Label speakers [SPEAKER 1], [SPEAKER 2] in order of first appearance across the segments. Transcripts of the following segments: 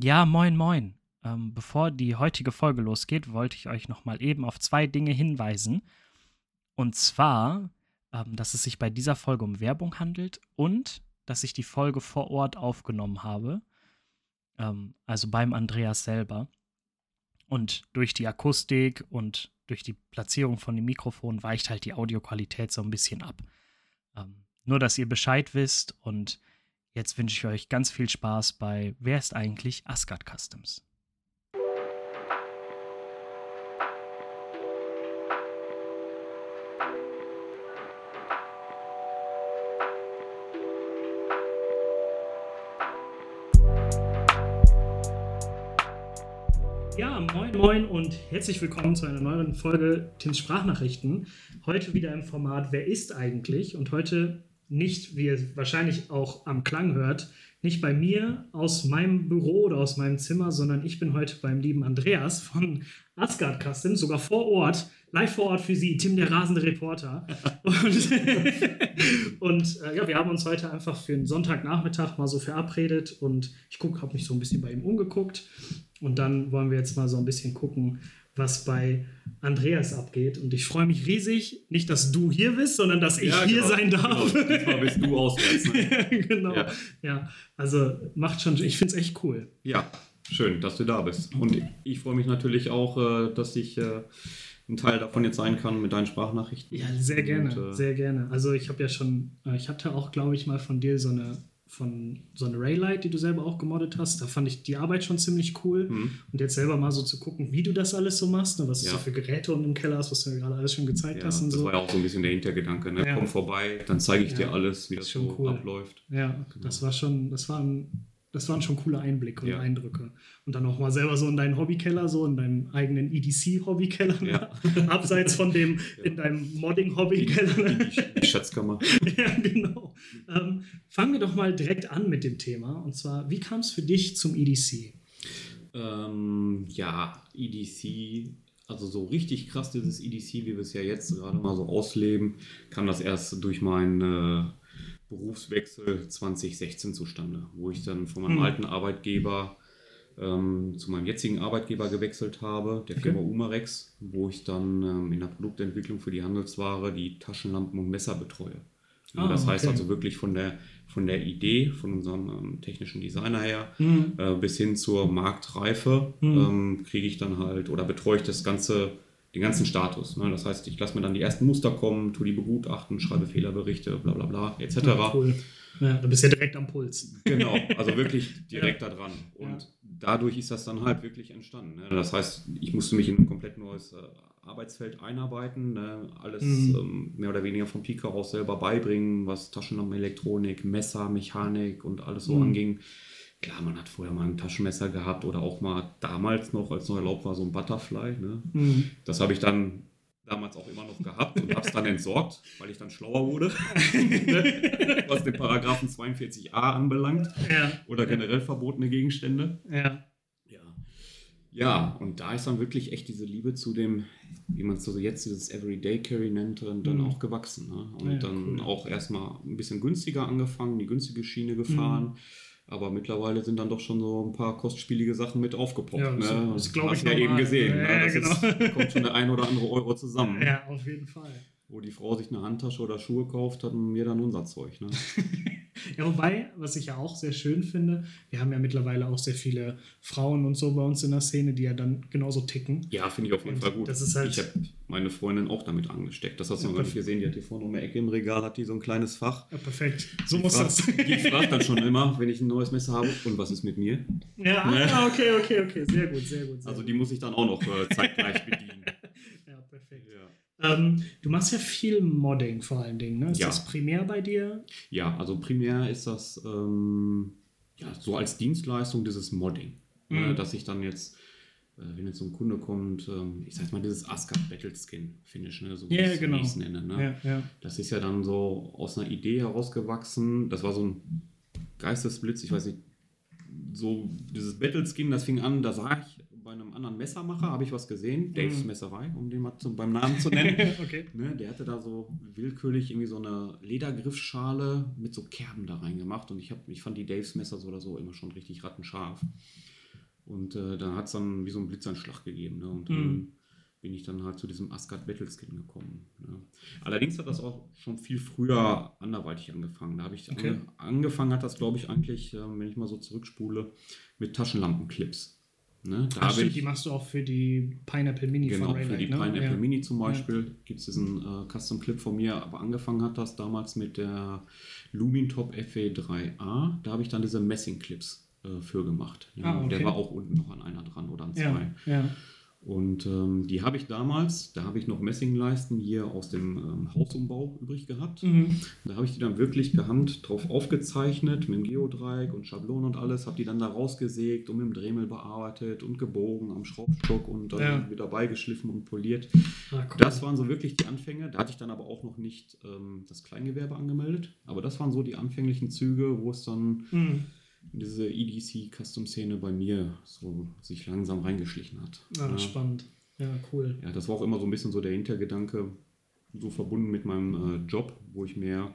[SPEAKER 1] Ja, moin, moin. Ähm, bevor die heutige Folge losgeht, wollte ich euch noch mal eben auf zwei Dinge hinweisen. Und zwar, ähm, dass es sich bei dieser Folge um Werbung handelt und dass ich die Folge vor Ort aufgenommen habe. Ähm, also beim Andreas selber. Und durch die Akustik und durch die Platzierung von dem Mikrofon weicht halt die Audioqualität so ein bisschen ab. Ähm, nur, dass ihr Bescheid wisst und jetzt wünsche ich euch ganz viel Spaß bei Wer ist eigentlich Asgard Customs? Ja, moin, moin und herzlich willkommen zu einer neuen Folge Tins Sprachnachrichten. Heute wieder im Format Wer ist eigentlich? Und heute nicht, wie ihr wahrscheinlich auch am Klang hört, nicht bei mir aus meinem Büro oder aus meinem Zimmer, sondern ich bin heute beim lieben Andreas von Asgard Customs, sogar vor Ort, live vor Ort für Sie, Tim der rasende Reporter. Und, und äh, ja, wir haben uns heute einfach für einen Sonntagnachmittag mal so verabredet und ich habe mich so ein bisschen bei ihm umgeguckt und dann wollen wir jetzt mal so ein bisschen gucken, was bei Andreas abgeht. Und ich freue mich riesig, nicht, dass du hier bist, sondern dass ich ja, hier genau, sein darf.
[SPEAKER 2] Genau. Diesmal bist du auswärts.
[SPEAKER 1] Ne? genau. Ja. ja. also macht schon, ich finde es echt cool.
[SPEAKER 2] Ja, schön, dass du da bist. Und ich freue mich natürlich auch, äh, dass ich äh, ein Teil davon jetzt sein kann mit deinen Sprachnachrichten.
[SPEAKER 1] Ja, sehr gerne, Und, äh, sehr gerne. Also ich habe ja schon, ich hatte auch, glaube ich, mal von dir so eine von so einer Raylight, die du selber auch gemoddet hast. Da fand ich die Arbeit schon ziemlich cool. Mhm. Und jetzt selber mal so zu gucken, wie du das alles so machst, ne? was ja. du so für Geräte unten im Keller hast, was du mir gerade alles schon gezeigt
[SPEAKER 2] ja,
[SPEAKER 1] hast. Und
[SPEAKER 2] das
[SPEAKER 1] so.
[SPEAKER 2] war ja auch so ein bisschen der Hintergedanke. Ne? Ja. Komm vorbei, dann zeige ich dir alles, wie das, so cool. abläuft.
[SPEAKER 1] Ja, genau. das war schon, das war ein das waren schon coole Einblicke und ja. Eindrücke. Und dann auch mal selber so in deinen Hobbykeller, so in deinem eigenen EDC-Hobbykeller, ja. abseits von dem ja. in deinem Modding-Hobbykeller.
[SPEAKER 2] Die, die, die, Schatzkammer.
[SPEAKER 1] ja, genau. Ähm, fangen wir doch mal direkt an mit dem Thema. Und zwar, wie kam es für dich zum EDC?
[SPEAKER 2] Ähm, ja, EDC also so richtig krass dieses EDC, wie wir es ja jetzt gerade mal so ausleben, kam das erst durch mein Berufswechsel 2016 zustande, wo ich dann von meinem mhm. alten Arbeitgeber ähm, zu meinem jetzigen Arbeitgeber gewechselt habe, der Firma okay. Umarex, wo ich dann ähm, in der Produktentwicklung für die Handelsware die Taschenlampen und Messer betreue. Ah, das heißt okay. also wirklich von der, von der Idee, von unserem ähm, technischen Designer her, mhm. äh, bis hin zur Marktreife mhm. Ähm, kriege ich dann halt oder betreue ich das ganze den ganzen Status. Ne? Das heißt, ich lasse mir dann die ersten Muster kommen, tue die begutachten, schreibe Fehlerberichte, bla bla bla, etc. Ja,
[SPEAKER 1] cool. Ja, du bist ja direkt am Puls.
[SPEAKER 2] Genau, also wirklich direkt ja. da dran. Und ja. dadurch ist das dann halt wirklich entstanden. Ne? Das heißt, ich musste mich in ein komplett neues äh, Arbeitsfeld einarbeiten, ne? alles mhm. ähm, mehr oder weniger vom Pika aus selber beibringen, was Taschenlampenelektronik, Messer, Mechanik und alles so mhm. anging. Klar, man hat vorher mal ein Taschenmesser gehabt oder auch mal damals noch, als noch erlaubt war, so ein Butterfly. Ne? Mhm. Das habe ich dann damals auch immer noch gehabt und habe es dann entsorgt, weil ich dann schlauer wurde, was den Paragraphen 42a anbelangt ja. oder generell verbotene Gegenstände.
[SPEAKER 1] Ja.
[SPEAKER 2] ja. Ja, und da ist dann wirklich echt diese Liebe zu dem, wie man es so jetzt dieses Everyday Carry nennt, dann mhm. auch gewachsen. Ne? Und ja, dann cool. auch erstmal ein bisschen günstiger angefangen, die günstige Schiene gefahren. Mhm aber mittlerweile sind dann doch schon so ein paar kostspielige Sachen mit aufgepoppt. Ja, das, ne? das glaube ich ja eben gesehen. Ja, ne? Das genau. ist, kommt schon der ein oder andere Euro zusammen.
[SPEAKER 1] Ja, auf jeden Fall
[SPEAKER 2] wo die Frau sich eine Handtasche oder Schuhe kauft, hat mir dann unser Zeug. Ne?
[SPEAKER 1] ja, wobei, was ich ja auch sehr schön finde, wir haben ja mittlerweile auch sehr viele Frauen und so bei uns in der Szene, die ja dann genauso ticken.
[SPEAKER 2] Ja, finde ich auf jeden und Fall gut.
[SPEAKER 1] Das ist halt
[SPEAKER 2] ich habe meine Freundin auch damit angesteckt. Das hast du ja, noch gesehen, die hat hier vorne um die Ecke im Regal, hat die so ein kleines Fach.
[SPEAKER 1] Ja, perfekt. So
[SPEAKER 2] die
[SPEAKER 1] muss
[SPEAKER 2] fragt, das. Die fragt dann schon immer, wenn ich ein neues Messer habe, und was ist mit mir?
[SPEAKER 1] Ja, ne? ah, okay, okay, okay. Sehr gut, sehr gut. Sehr
[SPEAKER 2] also
[SPEAKER 1] gut.
[SPEAKER 2] die muss ich dann auch noch äh, zeitgleich bedienen.
[SPEAKER 1] Ähm, du machst ja viel Modding vor allen Dingen. Ne? Ist
[SPEAKER 2] ja.
[SPEAKER 1] das primär bei dir?
[SPEAKER 2] Ja, also primär ist das ähm, ja, so als Dienstleistung dieses Modding. Ne? Mhm. Ne? Dass ich dann jetzt, äh, wenn jetzt so ein Kunde kommt, ähm, ich sag mal dieses Asgard Battle Skin Finish, ne? so
[SPEAKER 1] wie yeah, genau. ich es
[SPEAKER 2] nenne. Ne? Ja, ja. Das ist ja dann so aus einer Idee herausgewachsen. Das war so ein Geistesblitz, ich weiß nicht, so dieses Battle Skin, das fing an, da sah ich anderen Messermacher, habe ich was gesehen, Daves mhm. Messerei, um den mal zu, beim Namen zu nennen.
[SPEAKER 1] okay.
[SPEAKER 2] ne, der hatte da so willkürlich irgendwie so eine Ledergriffschale mit so Kerben da reingemacht und ich, hab, ich fand die Daves Messer so oder so immer schon richtig rattenscharf. Und äh, dann hat es dann wie so einen Blitzanschlag gegeben. Ne? Und dann
[SPEAKER 1] Mhm.
[SPEAKER 2] bin ich dann halt zu diesem Asgard Battleskin gekommen. Ne? Allerdings hat das auch schon viel früher anderweitig angefangen. Da habe ich
[SPEAKER 1] Okay.
[SPEAKER 2] ange angefangen, hat das, glaube ich, eigentlich, äh, wenn ich mal so zurückspule, mit Taschenlampenclips. Ne? Da
[SPEAKER 1] Ach, stimmt,
[SPEAKER 2] ich
[SPEAKER 1] die machst du auch für die Pineapple Mini
[SPEAKER 2] Genau,
[SPEAKER 1] von
[SPEAKER 2] für die
[SPEAKER 1] ne?
[SPEAKER 2] Pineapple
[SPEAKER 1] ja.
[SPEAKER 2] Mini zum Beispiel gibt es diesen äh, Custom Clip von mir, aber angefangen hat das damals mit der Lumintop FE3A. Da habe ich dann diese Messing-Clips äh, für gemacht. Ja,
[SPEAKER 1] Ah, okay.
[SPEAKER 2] Der war auch unten noch an einer dran oder an zwei.
[SPEAKER 1] Ja, ja.
[SPEAKER 2] Und ähm, die habe ich damals, da habe ich noch Messingleisten hier aus dem ähm, Hausumbau übrig gehabt.
[SPEAKER 1] Mhm.
[SPEAKER 2] Da habe ich die dann wirklich gehand drauf aufgezeichnet mit dem Geodreieck und Schablonen und alles, habe die dann da rausgesägt und mit dem Dremel bearbeitet und gebogen am Schraubstock und dann
[SPEAKER 1] Ja.
[SPEAKER 2] wieder beigeschliffen und poliert.
[SPEAKER 1] Ah, cool.
[SPEAKER 2] Das waren so wirklich die Anfänge. Da hatte ich dann aber auch noch nicht ähm, das Kleingewerbe angemeldet. Aber das waren so die anfänglichen Züge, wo es dann
[SPEAKER 1] Mhm.
[SPEAKER 2] Diese EDC-Custom-Szene bei mir so sich langsam reingeschlichen hat.
[SPEAKER 1] Ah,
[SPEAKER 2] ja.
[SPEAKER 1] spannend. Ja, cool.
[SPEAKER 2] Ja, das war auch immer so ein bisschen so der Hintergedanke, so verbunden mit meinem äh, Job, wo ich mehr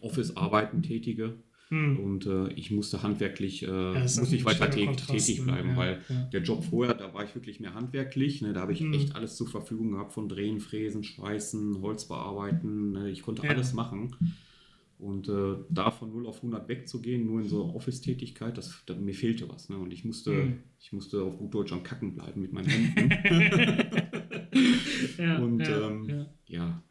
[SPEAKER 2] Office-Arbeiten tätige.
[SPEAKER 1] Mhm.
[SPEAKER 2] Und äh, ich musste handwerklich, äh,
[SPEAKER 1] ist
[SPEAKER 2] musste ich weiter
[SPEAKER 1] Kontrast,
[SPEAKER 2] tätig
[SPEAKER 1] ne?
[SPEAKER 2] bleiben,
[SPEAKER 1] Ja,
[SPEAKER 2] weil
[SPEAKER 1] ja.
[SPEAKER 2] der Job vorher, da war ich wirklich mehr handwerklich. Ne? Da habe ich
[SPEAKER 1] Mhm.
[SPEAKER 2] echt alles zur Verfügung gehabt, von Drehen, Fräsen, Schweißen, Holz bearbeiten. Ne? Ich konnte
[SPEAKER 1] Ja.
[SPEAKER 2] alles machen. Und äh, da von 0 auf 100 wegzugehen, nur in so Office-Tätigkeit, das, da, mir fehlte was. Ne? Und ich musste,
[SPEAKER 1] Mhm.
[SPEAKER 2] ich musste auf gut Deutsch am Kacken bleiben mit meinen Händen.
[SPEAKER 1] ja,
[SPEAKER 2] Und
[SPEAKER 1] ja,
[SPEAKER 2] ähm,
[SPEAKER 1] ja.
[SPEAKER 2] ja,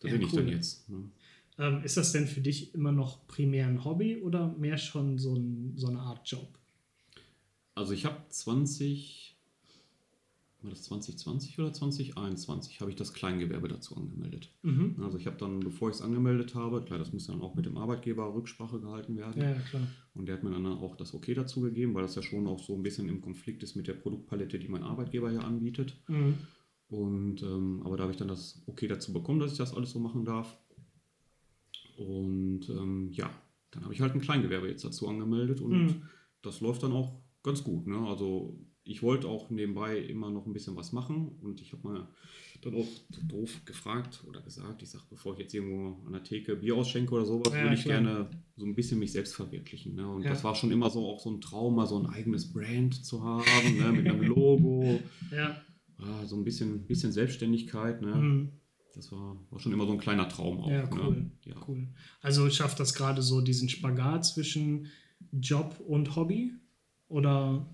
[SPEAKER 2] da bin ich
[SPEAKER 1] cool.
[SPEAKER 2] dann jetzt. Ne?
[SPEAKER 1] Ähm, ist das denn für dich immer noch primär ein Hobby oder mehr schon so, ein, so eine Art Job?
[SPEAKER 2] Also ich habe 20, war das 2020 oder 2021, habe ich das Kleingewerbe dazu angemeldet.
[SPEAKER 1] Mhm.
[SPEAKER 2] Also ich habe dann, bevor ich es angemeldet habe, klar, das muss dann auch mit dem Arbeitgeber Rücksprache gehalten werden.
[SPEAKER 1] Ja, klar.
[SPEAKER 2] Und der hat mir dann auch das Okay dazu gegeben, weil das ja schon auch so ein bisschen im Konflikt ist mit der Produktpalette, die mein Arbeitgeber hier anbietet.
[SPEAKER 1] Mhm.
[SPEAKER 2] Und ähm, aber da habe ich dann das Okay dazu bekommen, dass ich das alles so machen darf. Und ähm, ja, dann habe ich halt ein Kleingewerbe jetzt dazu angemeldet und
[SPEAKER 1] Mhm.
[SPEAKER 2] das läuft dann auch ganz gut. Ne? Also ich wollte auch nebenbei immer noch ein bisschen was machen und ich habe mal dann auch doof gefragt oder gesagt, ich sage, bevor ich jetzt irgendwo an der Theke Bier ausschenke oder sowas,
[SPEAKER 1] Ja,
[SPEAKER 2] würde ich
[SPEAKER 1] klar.
[SPEAKER 2] gerne so ein bisschen mich selbst verwirklichen. Ne? Und
[SPEAKER 1] Ja.
[SPEAKER 2] das war schon immer so auch so ein Traum, mal so ein eigenes Brand zu haben, ne? mit einem Logo,
[SPEAKER 1] Ja.
[SPEAKER 2] ah, so ein bisschen, bisschen Selbstständigkeit. Ne?
[SPEAKER 1] Mhm.
[SPEAKER 2] Das war, war schon immer so ein kleiner Traum auch.
[SPEAKER 1] Ja, cool.
[SPEAKER 2] Ne? Ja.
[SPEAKER 1] cool. Also schafft das gerade so diesen Spagat zwischen Job und Hobby? Oder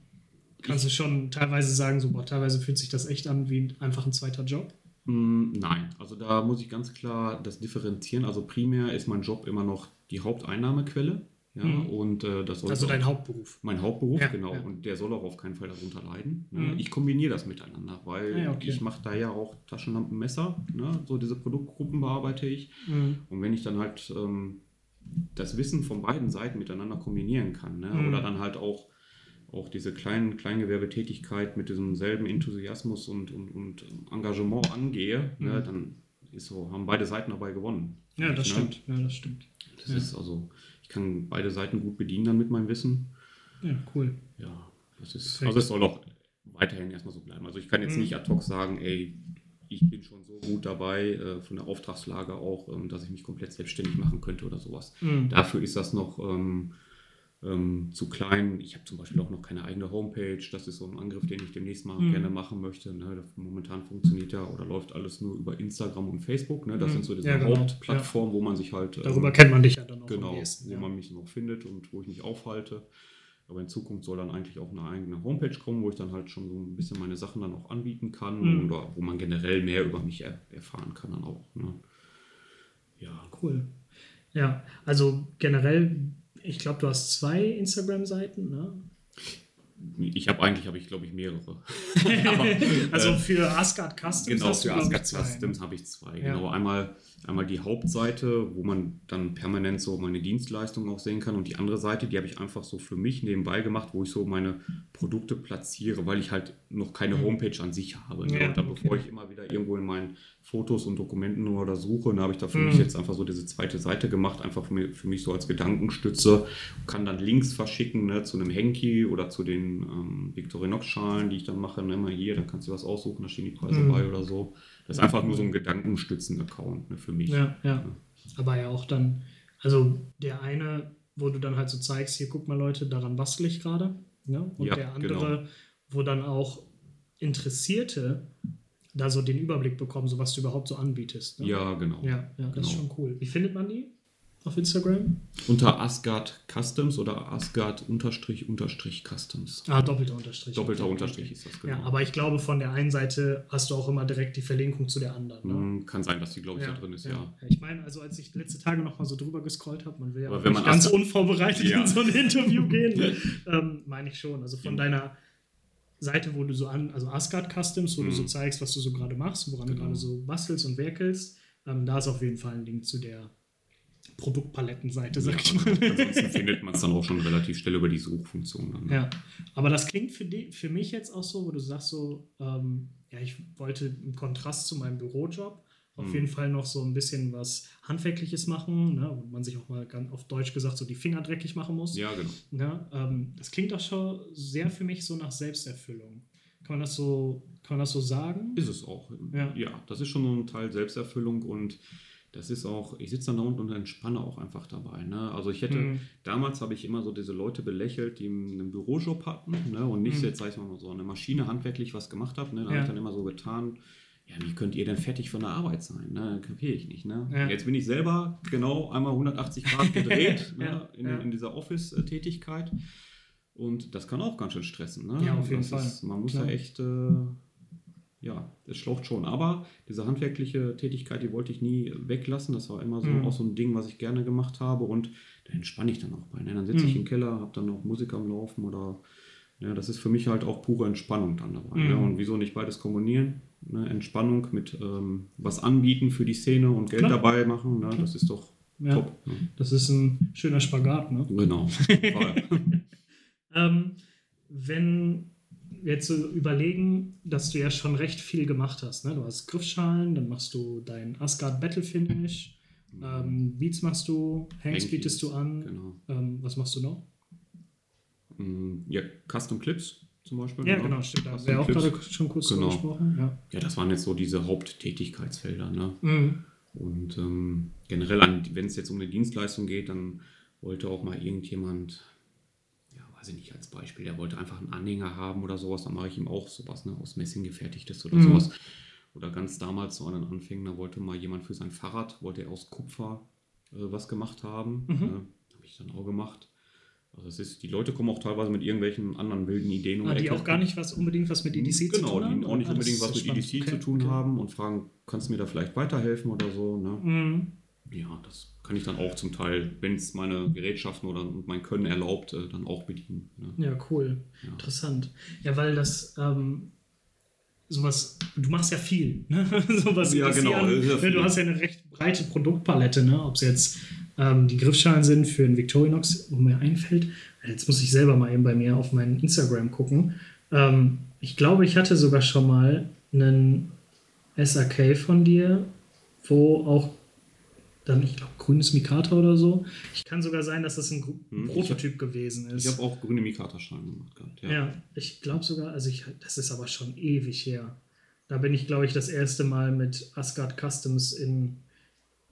[SPEAKER 1] kannst du schon teilweise sagen, so, boah, teilweise fühlt sich das echt an wie einfach ein zweiter Job?
[SPEAKER 2] Mm, Nein, also da muss ich ganz klar das differenzieren. Also primär ist mein Job immer noch die Haupteinnahmequelle. Ja,
[SPEAKER 1] Mhm.
[SPEAKER 2] und äh, das sollte
[SPEAKER 1] Also dein
[SPEAKER 2] auch-
[SPEAKER 1] Hauptberuf.
[SPEAKER 2] mein Hauptberuf,
[SPEAKER 1] Ja,
[SPEAKER 2] genau.
[SPEAKER 1] ja.
[SPEAKER 2] Und der soll auch auf keinen Fall darunter leiden. Ne?
[SPEAKER 1] Mhm.
[SPEAKER 2] Ich kombiniere das miteinander, weil
[SPEAKER 1] ja, okay.
[SPEAKER 2] ich mache da ja auch Taschenlampenmesser. Ne? So diese Produktgruppen bearbeite ich.
[SPEAKER 1] Mhm.
[SPEAKER 2] Und wenn ich dann halt ähm, das Wissen von beiden Seiten miteinander kombinieren kann, ne?
[SPEAKER 1] Mhm.
[SPEAKER 2] oder dann halt auch, auch diese kleinen Kleingewerbetätigkeit mit diesem selben Enthusiasmus und, und, und Engagement angehe, ne?
[SPEAKER 1] Mhm.
[SPEAKER 2] dann ist so, haben beide Seiten dabei gewonnen.
[SPEAKER 1] Ja, das
[SPEAKER 2] Ne?
[SPEAKER 1] stimmt. Ja, das stimmt.
[SPEAKER 2] Das
[SPEAKER 1] Ja.
[SPEAKER 2] ist also, ich kann beide Seiten gut bedienen dann mit meinem Wissen.
[SPEAKER 1] Ja, cool.
[SPEAKER 2] Ja, das ist,
[SPEAKER 1] Perfekt.
[SPEAKER 2] also es soll auch weiterhin erstmal so bleiben. Also ich kann jetzt
[SPEAKER 1] Mhm.
[SPEAKER 2] nicht ad hoc sagen, ey, ich bin schon so gut dabei, äh, von der Auftragslage auch, ähm, dass ich mich komplett selbstständig machen könnte oder sowas.
[SPEAKER 1] Mhm.
[SPEAKER 2] Dafür ist das noch ähm, ähm, zu klein. Ich habe zum Beispiel auch noch keine eigene Homepage. Das ist so ein Angriff, den ich demnächst mal
[SPEAKER 1] Mhm.
[SPEAKER 2] gerne machen möchte. Ne? Momentan funktioniert ja oder läuft alles nur über Instagram und Facebook. Ne? Das
[SPEAKER 1] Mhm.
[SPEAKER 2] sind so diese
[SPEAKER 1] Ja, genau.
[SPEAKER 2] Hauptplattformen, wo man sich halt ähm,
[SPEAKER 1] Darüber kennt man dich ja dann auch
[SPEAKER 2] Genau,
[SPEAKER 1] am ehesten.
[SPEAKER 2] wo
[SPEAKER 1] Ja.
[SPEAKER 2] man mich noch findet und wo ich mich aufhalte. Aber in Zukunft soll dann eigentlich auch eine eigene Homepage kommen, wo ich dann halt schon so ein bisschen meine Sachen dann auch anbieten kann
[SPEAKER 1] Mhm.
[SPEAKER 2] oder wo man generell mehr über mich er erfahren kann dann auch. Ne? Ja.
[SPEAKER 1] Cool. Ja, also generell, ich glaube, du hast zwei Instagram-Seiten, ne?
[SPEAKER 2] Ich habe eigentlich, habe ich glaube ich mehrere. Aber,
[SPEAKER 1] also
[SPEAKER 2] äh,
[SPEAKER 1] für Asgard Customs
[SPEAKER 2] Genau,
[SPEAKER 1] du,
[SPEAKER 2] für
[SPEAKER 1] ich,
[SPEAKER 2] Asgard
[SPEAKER 1] ne?
[SPEAKER 2] Customs habe ich zwei.
[SPEAKER 1] Ja.
[SPEAKER 2] Genau, einmal, einmal die Hauptseite, wo man dann permanent so meine Dienstleistungen auch sehen kann und die andere Seite, die habe ich einfach so für mich nebenbei gemacht, wo ich so meine Produkte platziere, weil ich halt noch keine
[SPEAKER 1] Mhm.
[SPEAKER 2] Homepage an sich habe. Ne?
[SPEAKER 1] Ja,
[SPEAKER 2] und dann
[SPEAKER 1] okay.
[SPEAKER 2] bevor ich immer wieder irgendwo in meinen Fotos und Dokumenten nur oder suche, dann habe ich da für
[SPEAKER 1] Mhm.
[SPEAKER 2] mich jetzt einfach so diese zweite Seite gemacht, einfach für mich, für mich so als Gedankenstütze, kann dann Links verschicken ne, zu einem Henki oder zu den ähm, Victorinox-Schalen, die ich dann mache, ne, mal hier, dann kannst du was aussuchen, da stehen die Preise
[SPEAKER 1] Mhm.
[SPEAKER 2] bei oder so. Das ist einfach nur so ein Gedankenstützen-Account ne, für mich.
[SPEAKER 1] Ja, ja. Aber ja auch dann, also der eine, wo du dann halt so zeigst, hier guck mal Leute, daran bastel ich gerade. Ne? Und
[SPEAKER 2] Ja,
[SPEAKER 1] der andere,
[SPEAKER 2] genau.
[SPEAKER 1] wo dann auch Interessierte da so den Überblick bekommen, so was du überhaupt so anbietest. Ne?
[SPEAKER 2] Ja, genau.
[SPEAKER 1] ja, ja, das ist
[SPEAKER 2] Genau.
[SPEAKER 1] schon cool. Wie findet man die auf Instagram?
[SPEAKER 2] Unter Asgard Customs oder Asgard unterstrich unterstrich Customs.
[SPEAKER 1] Ah, doppelter Unterstrich.
[SPEAKER 2] Doppelter
[SPEAKER 1] Okay,
[SPEAKER 2] Unterstrich ist das genau.
[SPEAKER 1] Ja, aber ich glaube, von der einen Seite hast du auch immer direkt die Verlinkung zu der anderen. Ne?
[SPEAKER 2] Hm, Kann sein, dass die, glaube ich, da drin ist, ja.
[SPEAKER 1] Ich meine, also als ich letzte Tage noch mal so drüber gescrollt habe, man will ja
[SPEAKER 2] Aber wenn man
[SPEAKER 1] ganz
[SPEAKER 2] Ast-
[SPEAKER 1] unvorbereitet
[SPEAKER 2] Ja.
[SPEAKER 1] in so ein Interview gehen, ähm, meine ich schon. Also von
[SPEAKER 2] Ja.
[SPEAKER 1] deiner Seite, wo du so an, also Asgard Customs, wo du
[SPEAKER 2] Mhm.
[SPEAKER 1] so zeigst, was du so gerade machst, woran du
[SPEAKER 2] Genau.
[SPEAKER 1] gerade so bastelst und werkelst, ähm, da ist auf jeden Fall ein Link zu der Produktpalettenseite, sag ich mal.
[SPEAKER 2] Ansonsten findet man es dann auch schon relativ schnell über die Suchfunktion. Dann. ne?
[SPEAKER 1] Ja, aber das klingt für, die, für mich jetzt auch so, wo du sagst so, ähm, ja, ich wollte im Kontrast zu meinem Bürojob auf
[SPEAKER 2] Mhm.
[SPEAKER 1] jeden Fall noch so ein bisschen was Handwerkliches machen, ne, wo man sich auch mal ganz auf Deutsch gesagt so die Finger dreckig machen muss.
[SPEAKER 2] Ja, genau.
[SPEAKER 1] Ne, ähm, das klingt auch schon sehr für mich so nach Selbsterfüllung. Kann man das so, kann man das so sagen?
[SPEAKER 2] Ist es auch.
[SPEAKER 1] Ja.
[SPEAKER 2] Ja. das ist schon so ein Teil Selbsterfüllung und das ist auch, ich sitze dann da unten und entspanne auch einfach dabei. Ne? Also ich hätte,
[SPEAKER 1] Mhm.
[SPEAKER 2] damals habe ich immer so diese Leute belächelt, die einen Bürojob hatten ne? und nicht
[SPEAKER 1] Mhm.
[SPEAKER 2] jetzt, sag ich mal, so eine Maschine handwerklich was gemacht habe. Ne? Da
[SPEAKER 1] Ja.
[SPEAKER 2] habe ich dann immer so getan, ja, wie könnt ihr denn fertig von der Arbeit sein? Ne? Kapiere ich nicht. Ne?
[SPEAKER 1] Ja.
[SPEAKER 2] Jetzt bin ich selber genau einmal 180 Grad gedreht
[SPEAKER 1] Ja,
[SPEAKER 2] ne? in,
[SPEAKER 1] ja.
[SPEAKER 2] in dieser Office-Tätigkeit. Und das kann auch ganz schön stressen. Ne?
[SPEAKER 1] Ja, auf jeden
[SPEAKER 2] das
[SPEAKER 1] Fall.
[SPEAKER 2] Ist, man muss
[SPEAKER 1] Klar.
[SPEAKER 2] da echt, äh, ja, es schlaucht schon. Aber diese handwerkliche Tätigkeit, die wollte ich nie weglassen. Das war immer so
[SPEAKER 1] Mhm.
[SPEAKER 2] auch so ein Ding, was ich gerne gemacht habe. Und da entspanne ich dann auch bei. Ne? Dann sitze ich
[SPEAKER 1] Mhm.
[SPEAKER 2] im Keller, habe dann noch Musik am Laufen oder ja, das ist für mich halt auch pure Entspannung dann dabei.
[SPEAKER 1] Mhm.
[SPEAKER 2] Und wieso nicht beides kombinieren? Ne? Entspannung mit ähm, was anbieten für die Szene und Geld
[SPEAKER 1] Klar.
[SPEAKER 2] dabei machen. Ne? Das ist doch
[SPEAKER 1] Ja,
[SPEAKER 2] top. Ne?
[SPEAKER 1] das ist ein schöner Spagat, ne?
[SPEAKER 2] Genau.
[SPEAKER 1] Ähm, wenn wir jetzt so überlegen, dass du ja schon recht viel gemacht hast, ne? Du hast Griffschalen, dann machst du dein Asgard Battle Finish, ähm, Beats machst du, Hanks bietest du an.
[SPEAKER 2] Genau.
[SPEAKER 1] Ähm, was machst du noch?
[SPEAKER 2] Mm, Ja, Custom Clips zum Beispiel.
[SPEAKER 1] Ja,
[SPEAKER 2] ne?
[SPEAKER 1] genau, stimmt. Da haben wir auch gerade schon kurz
[SPEAKER 2] Genau.
[SPEAKER 1] drüber gesprochen. Ja.
[SPEAKER 2] Ja, das waren jetzt so diese Haupttätigkeitsfelder. Ne?
[SPEAKER 1] Mhm.
[SPEAKER 2] Und ähm, generell, wenn es jetzt um eine Dienstleistung geht, dann wollte auch mal irgendjemand, ja, weiß ich nicht, als Beispiel, der wollte einfach einen Anhänger haben oder sowas, dann mache ich ihm auch sowas, ne, aus Messing gefertigtes oder
[SPEAKER 1] Mhm.
[SPEAKER 2] sowas. Oder ganz damals so an den Anfängen, da wollte mal jemand für sein Fahrrad, wollte er aus Kupfer äh, was gemacht haben.
[SPEAKER 1] Mhm.
[SPEAKER 2] Ne? Habe ich dann auch gemacht. Also es ist, die Leute kommen auch teilweise mit irgendwelchen anderen wilden Ideen um
[SPEAKER 1] Ah,
[SPEAKER 2] die Ecke.
[SPEAKER 1] auch gar nicht was unbedingt was mit EDC zu
[SPEAKER 2] genau,
[SPEAKER 1] tun haben?
[SPEAKER 2] die auch nicht
[SPEAKER 1] Ah,
[SPEAKER 2] unbedingt was mit
[SPEAKER 1] spannend.
[SPEAKER 2] EDC
[SPEAKER 1] Okay,
[SPEAKER 2] zu tun
[SPEAKER 1] okay.
[SPEAKER 2] haben und fragen, kannst du mir da vielleicht weiterhelfen oder so. Ne?
[SPEAKER 1] Mhm.
[SPEAKER 2] Ja, das kann ich dann auch zum Teil, wenn es meine Gerätschaften oder mein Können erlaubt, äh, dann auch bedienen. Ne?
[SPEAKER 1] Ja, cool.
[SPEAKER 2] Ja.
[SPEAKER 1] Interessant. Ja, weil das ähm, sowas, du machst ja viel, ne? sowas
[SPEAKER 2] Ja, genau,
[SPEAKER 1] an.
[SPEAKER 2] ja.
[SPEAKER 1] Du hast ja eine recht breite Produktpalette, ne? Ob es jetzt ähm, die Griffschalen sind für einen Victorinox, wo mir einfällt, jetzt muss ich selber mal eben bei mir auf meinen Instagram gucken. Ähm, ich glaube, ich hatte sogar schon mal einen SAK von dir, wo auch dann, ich glaube, grünes Mikata oder so. Ich kann sogar sein, dass das ein
[SPEAKER 2] Hm,
[SPEAKER 1] Prototyp gewesen ist.
[SPEAKER 2] Ich habe auch grüne Mikata-Schalen gemacht gehabt. Ja.
[SPEAKER 1] Ja, ich glaube sogar, also ich, das ist aber schon ewig her. Da bin ich, glaube ich, das erste Mal mit Asgard Customs in,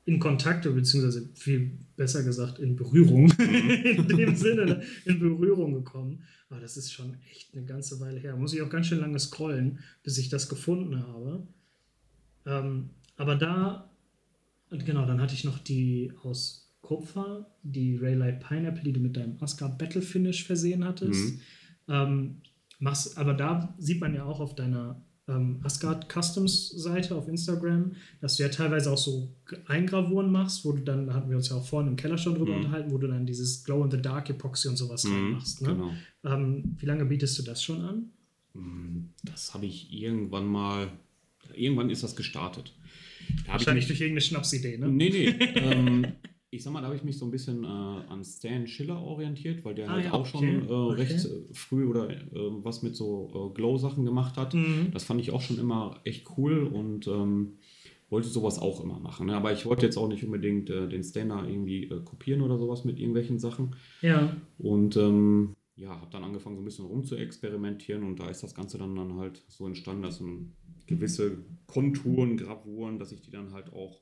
[SPEAKER 1] in Kontakt, beziehungsweise viel besser gesagt in Berührung, in dem Sinne, ne, in Berührung gekommen. Aber das ist schon echt eine ganze Weile her. Muss ich auch ganz schön lange scrollen, bis ich das gefunden habe. Ähm, aber da, genau, dann hatte ich noch die aus Kupfer, die Raylight Pineapple, die du mit deinem Asgard Battle Finish versehen hattest.
[SPEAKER 2] Mhm.
[SPEAKER 1] Ähm, machst, aber da sieht man ja auch auf deiner ähm, Asgard Customs Seite auf Instagram, dass du ja teilweise auch so Eingravuren machst, wo du dann, da hatten wir uns ja auch vorhin im Keller schon drüber
[SPEAKER 2] Mhm.
[SPEAKER 1] unterhalten, wo du dann dieses Glow in the Dark Epoxy und sowas
[SPEAKER 2] Mhm,
[SPEAKER 1] reinmachst. Ne?
[SPEAKER 2] Genau.
[SPEAKER 1] Ähm, wie lange bietest du das schon an?
[SPEAKER 2] Mm, Das habe ich irgendwann mal, irgendwann ist das gestartet. Da ich
[SPEAKER 1] Wahrscheinlich
[SPEAKER 2] mich,
[SPEAKER 1] durch irgendeine Schnapsidee, ne?
[SPEAKER 2] Nee, nee. ähm, ich sag mal, da habe ich mich so ein bisschen äh, an Stan Schiller orientiert, weil der
[SPEAKER 1] Ah,
[SPEAKER 2] halt
[SPEAKER 1] ja,
[SPEAKER 2] auch
[SPEAKER 1] okay,
[SPEAKER 2] schon äh,
[SPEAKER 1] okay.
[SPEAKER 2] recht äh, früh oder äh, was mit so äh, Glow-Sachen gemacht hat.
[SPEAKER 1] Mhm.
[SPEAKER 2] Das fand ich auch schon immer echt cool und ähm, wollte sowas auch immer machen. Ne? Aber ich wollte jetzt auch nicht unbedingt äh, den Stan da irgendwie kopieren oder sowas mit irgendwelchen Sachen.
[SPEAKER 1] Ja,
[SPEAKER 2] Und ähm, ja, habe dann angefangen, so ein bisschen rum zu experimentieren und da ist das Ganze dann, dann halt so entstanden, dass so gewisse Konturen, Gravuren, dass ich die dann halt auch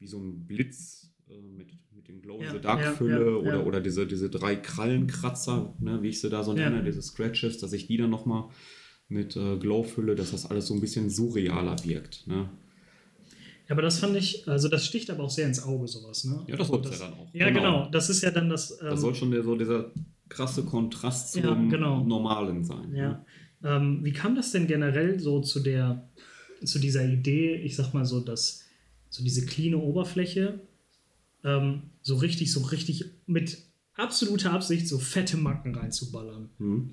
[SPEAKER 2] wie so ein Blitz mit, mit den Glow in
[SPEAKER 1] Ja,
[SPEAKER 2] the Dark Fülle
[SPEAKER 1] ja,
[SPEAKER 2] oder,
[SPEAKER 1] ja.
[SPEAKER 2] oder diese, diese drei Krallenkratzer, ne, wie ich sie da so nenne, diese Scratches, dass ich die dann nochmal mit äh, Glow fülle, dass das alles so ein bisschen surrealer wirkt. Ne?
[SPEAKER 1] Ja, aber das fand ich, also das sticht aber auch sehr ins Auge, sowas, ne?
[SPEAKER 2] Ja, das soll es ja dann auch.
[SPEAKER 1] Ja, genau. Das ist ja dann das. Ähm,
[SPEAKER 2] Das soll schon der, so dieser krasse Kontrast zum
[SPEAKER 1] genau.
[SPEAKER 2] Normalen sein. ne?
[SPEAKER 1] Ja. Ähm, wie kam das denn generell so zu der, zu dieser Idee, ich sag mal so, dass so diese cleane Oberfläche ähm, so richtig, so richtig mit absoluter Absicht so fette Macken reinzuballern?
[SPEAKER 2] Hm.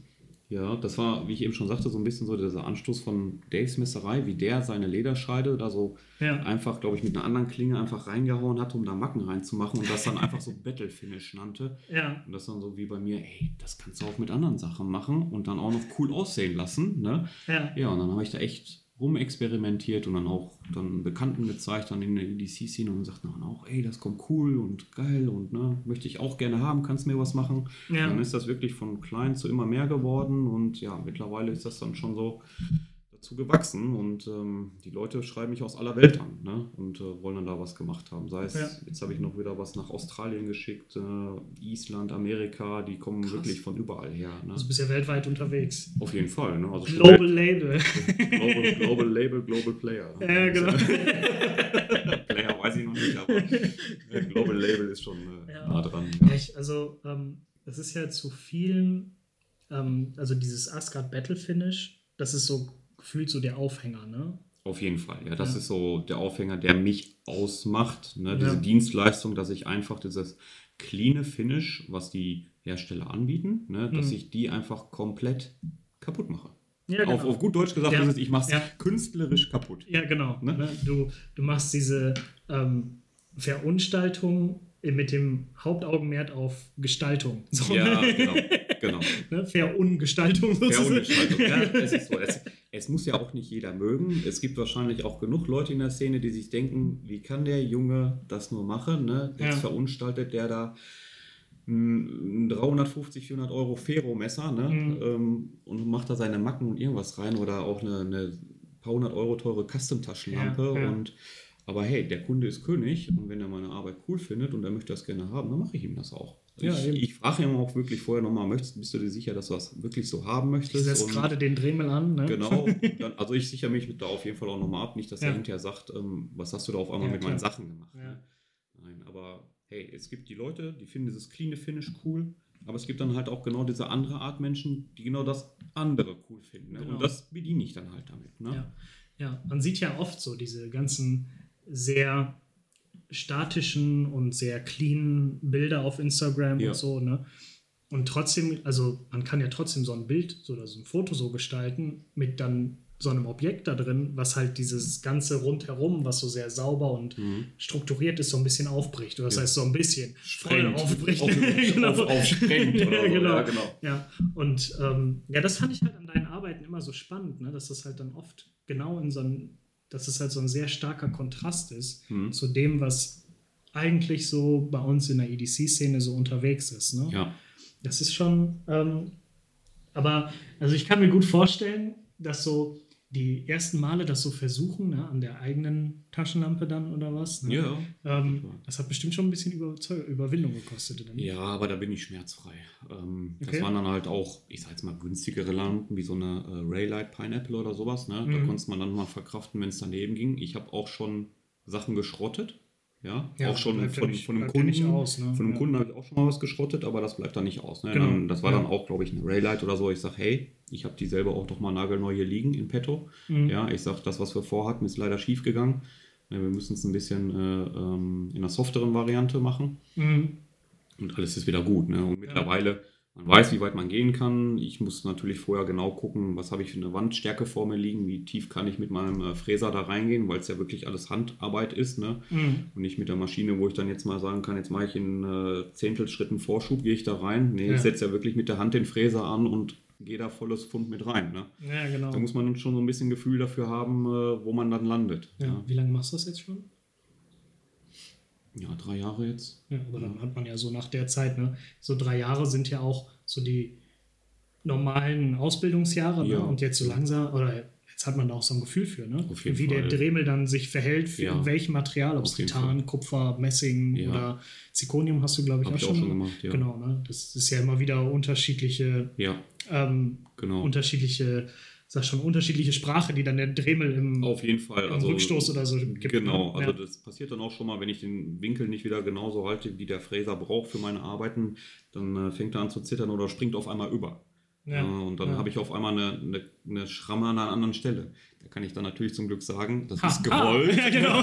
[SPEAKER 2] Ja, das war, wie ich eben schon sagte, so ein bisschen so dieser Anstoß von Daves Messerei, wie der seine Lederscheide da so
[SPEAKER 1] Ja.
[SPEAKER 2] einfach, glaube ich, mit einer anderen Klinge einfach reingehauen hat, um da Macken reinzumachen und das dann einfach so Battle Finish nannte.
[SPEAKER 1] Ja.
[SPEAKER 2] Und das dann so wie bei mir, ey, das kannst du auch mit anderen Sachen machen und dann auch noch cool aussehen lassen. Ne?
[SPEAKER 1] Ja.
[SPEAKER 2] Ja, und dann habe ich da echt rumexperimentiert und dann auch dann Bekannten gezeigt, dann in der EDC-Szene und sagten dann auch, ey, das kommt cool und geil und ne, möchte ich auch gerne haben, kannst mir was machen.
[SPEAKER 1] Ja.
[SPEAKER 2] Dann ist das wirklich von klein zu immer mehr geworden und ja, mittlerweile ist das dann schon so dazu gewachsen und ähm, die Leute schreiben mich aus aller Welt an ne? und äh, wollen dann da was gemacht haben. Sei es,
[SPEAKER 1] Ja.
[SPEAKER 2] jetzt habe ich noch wieder was nach Australien geschickt, äh, Island, Amerika, die kommen
[SPEAKER 1] Krass.
[SPEAKER 2] wirklich von überall her. Ne?
[SPEAKER 1] Also bist ja weltweit unterwegs.
[SPEAKER 2] Auf jeden Fall. Ne? Also
[SPEAKER 1] Global Label.
[SPEAKER 2] Global, Global Label, Global Player.
[SPEAKER 1] Ja, genau.
[SPEAKER 2] Player weiß ich noch nicht, aber äh, Global Label ist schon äh,
[SPEAKER 1] Ja.
[SPEAKER 2] nah dran.
[SPEAKER 1] Ja, ich, also, ähm, das ist ja zu vielen, ähm, also dieses Asgard Battle Finish, das ist so gefühlt so der Aufhänger, ne?
[SPEAKER 2] Auf jeden Fall. Ja, das
[SPEAKER 1] Ja.
[SPEAKER 2] ist so der Aufhänger, der mich ausmacht. Ne? Diese
[SPEAKER 1] Ja.
[SPEAKER 2] Dienstleistung, dass ich einfach dieses cleane Finish, was die Hersteller anbieten, ne? dass
[SPEAKER 1] Mhm.
[SPEAKER 2] ich die einfach komplett kaputt mache.
[SPEAKER 1] Ja,
[SPEAKER 2] Auf, auf gut Deutsch gesagt, ist es, ich mache es künstlerisch kaputt.
[SPEAKER 1] Ja, genau.
[SPEAKER 2] Ne?
[SPEAKER 1] Ne? Du, du machst diese ähm, Verunstaltung mit dem Hauptaugenmerk auf Gestaltung. So,
[SPEAKER 2] Ja, genau. genau.
[SPEAKER 1] ne? Verungestaltung sozusagen.
[SPEAKER 2] Verungestaltung. Ja, es, ist so. es, es muss ja auch nicht jeder mögen. Es gibt wahrscheinlich auch genug Leute in der Szene, die sich denken, wie kann der Junge das nur machen? Ne? Jetzt
[SPEAKER 1] Ja.
[SPEAKER 2] verunstaltet der da ein 350, 400 Euro Ferro-Messer ne?
[SPEAKER 1] Mhm.
[SPEAKER 2] ähm, und macht da seine Macken und irgendwas rein oder auch eine, eine paar hundert Euro teure Custom-Taschenlampe.
[SPEAKER 1] Ja, ja.
[SPEAKER 2] Und, aber hey, der Kunde ist König und wenn er meine Arbeit cool findet und er möchte das gerne haben, dann mache ich ihm das auch.
[SPEAKER 1] Ja,
[SPEAKER 2] ich, ich frage ihn auch wirklich vorher nochmal, möchtest, bist du dir sicher, dass du das wirklich so haben
[SPEAKER 1] Ich
[SPEAKER 2] möchtest?
[SPEAKER 1] setze
[SPEAKER 2] Und-
[SPEAKER 1] gerade den Dremel an. Ne?
[SPEAKER 2] Genau. Dann, also ich sichere mich da auf jeden Fall auch nochmal ab. Nicht, dass
[SPEAKER 1] Ja.
[SPEAKER 2] er hinterher sagt, ähm, was hast du da auf einmal
[SPEAKER 1] Ja,
[SPEAKER 2] mit
[SPEAKER 1] klar.
[SPEAKER 2] meinen Sachen gemacht.
[SPEAKER 1] Ja.
[SPEAKER 2] Ne? Nein, aber hey, es gibt die Leute, die finden dieses cleane Finish cool. Aber es gibt dann halt auch genau diese andere Art Menschen, die genau das andere cool finden. Ne?
[SPEAKER 1] Genau.
[SPEAKER 2] Und das bediene ich dann halt damit. Ne?
[SPEAKER 1] Ja, man sieht ja oft so diese ganzen sehr statischen und sehr cleanen Bilder auf Instagram
[SPEAKER 2] Ja.
[SPEAKER 1] und so, ne? Und trotzdem, also man kann ja trotzdem so ein Bild so, oder so ein Foto so gestalten mit dann so einem Objekt da drin, was halt dieses ganze rundherum, was so sehr sauber und
[SPEAKER 2] Mhm.
[SPEAKER 1] strukturiert ist, so ein bisschen aufbricht. Oder das
[SPEAKER 2] Ja.
[SPEAKER 1] heißt so ein bisschen voll
[SPEAKER 2] Sprengt.
[SPEAKER 1] aufbricht.
[SPEAKER 2] Auf,
[SPEAKER 1] Genau.
[SPEAKER 2] auf, aufsprengt oder
[SPEAKER 1] Ja,
[SPEAKER 2] so.
[SPEAKER 1] genau.
[SPEAKER 2] Ja, genau.
[SPEAKER 1] Ja, und ähm, ja, das fand ich halt an deinen Arbeiten immer so spannend, ne? dass das halt dann oft genau in so ein, dass es halt so ein sehr starker Kontrast ist
[SPEAKER 2] Mhm.
[SPEAKER 1] zu dem, was eigentlich so bei uns in der EDC-Szene so unterwegs ist. Ne?
[SPEAKER 2] Ja.
[SPEAKER 1] Das ist schon, ähm, aber also ich kann mir gut vorstellen, dass so die ersten Male das so versuchen, ne, an der eigenen Taschenlampe dann oder was. Ne?
[SPEAKER 2] Ja.
[SPEAKER 1] Ähm, das hat bestimmt schon ein bisschen Überzeug Überwindung gekostet. Nicht?
[SPEAKER 2] Ja, aber da bin ich schmerzfrei. Ähm,
[SPEAKER 1] Okay.
[SPEAKER 2] Das waren dann halt auch, ich sag jetzt mal, günstigere Lampen, wie so eine äh, Raylight Pineapple oder sowas. Ne? Da
[SPEAKER 1] Mhm.
[SPEAKER 2] konnte man dann mal verkraften, wenn es daneben ging. Ich habe auch schon Sachen geschrottet. Ja,
[SPEAKER 1] Ja,
[SPEAKER 2] auch schon von,
[SPEAKER 1] nicht-
[SPEAKER 2] von einem Kunden.
[SPEAKER 1] aus, ne?
[SPEAKER 2] Von einem
[SPEAKER 1] Ja.
[SPEAKER 2] Kunden habe ich auch schon mal was geschrottet, aber das bleibt dann nicht aus. Ne?
[SPEAKER 1] Genau.
[SPEAKER 2] Dann, das war
[SPEAKER 1] Ja.
[SPEAKER 2] dann auch, glaube ich, eine Raylight oder so. Ich sage, hey, ich habe die selber auch doch mal nagelneu hier liegen in petto.
[SPEAKER 1] Mhm.
[SPEAKER 2] Ja, ich sage, das, was wir vorhatten, ist leider schief gegangen. Wir müssen es ein bisschen äh, ähm, in einer softeren Variante machen
[SPEAKER 1] Mhm.
[SPEAKER 2] und alles ist wieder gut. Ne? Und mittlerweile, man weiß, wie weit man gehen kann. Ich muss natürlich vorher genau gucken, was habe ich für eine Wandstärke vor mir liegen, wie tief kann ich mit meinem äh, Fräser da reingehen, weil es ja wirklich alles Handarbeit ist. Ne?
[SPEAKER 1] Mhm.
[SPEAKER 2] Und nicht mit der Maschine, wo ich dann jetzt mal sagen kann, jetzt mache ich in äh, Zehntelschritten Vorschub, gehe ich da rein. Nee,
[SPEAKER 1] Ja.
[SPEAKER 2] ich setze ja wirklich mit der Hand den Fräser an und gehe da volles Pfund mit rein. Ne?
[SPEAKER 1] Ja, genau.
[SPEAKER 2] Da muss man schon so ein bisschen Gefühl dafür haben, äh, wo man dann landet.
[SPEAKER 1] Ja. Wie lange machst du das jetzt schon?
[SPEAKER 2] Ja drei Jahre jetzt.
[SPEAKER 1] Ja, aber dann hat man ja so nach der Zeit, ne? So drei Jahre sind ja auch so die normalen Ausbildungsjahre,
[SPEAKER 2] Ja.
[SPEAKER 1] ne? Und jetzt so langsam, oder jetzt hat man da auch so ein Gefühl für, ne? Wie der
[SPEAKER 2] Fall.
[SPEAKER 1] Dremel dann sich verhält, für
[SPEAKER 2] Ja.
[SPEAKER 1] welchem Material, ob es Titan,
[SPEAKER 2] Fall.
[SPEAKER 1] Kupfer, Messing
[SPEAKER 2] Ja.
[SPEAKER 1] oder Zirconium hast du, glaube ich, auch,
[SPEAKER 2] ich auch
[SPEAKER 1] schon,
[SPEAKER 2] schon gemacht, ja.
[SPEAKER 1] Genau, ne? Das ist ja immer wieder unterschiedliche,
[SPEAKER 2] Ja,
[SPEAKER 1] ähm,
[SPEAKER 2] genau.
[SPEAKER 1] unterschiedliche, sag schon, unterschiedliche Sprache, die dann der Dremel im,
[SPEAKER 2] Auf jeden Fall. Also,
[SPEAKER 1] Rückstoß oder so gibt.
[SPEAKER 2] Genau,
[SPEAKER 1] ne?
[SPEAKER 2] also
[SPEAKER 1] ja.
[SPEAKER 2] das passiert dann auch schon mal, wenn ich den Winkel nicht wieder genauso halte, wie der Fräser braucht für meine Arbeiten, dann äh, fängt er an zu zittern oder springt auf einmal über.
[SPEAKER 1] Ja,
[SPEAKER 2] Äh, und dann
[SPEAKER 1] ja.
[SPEAKER 2] habe ich auf einmal eine, eine, eine Schramme an einer anderen Stelle. Da kann ich dann natürlich zum Glück sagen, das
[SPEAKER 1] Ha,
[SPEAKER 2] ist
[SPEAKER 1] ha.
[SPEAKER 2] gewollt.
[SPEAKER 1] Ja, genau.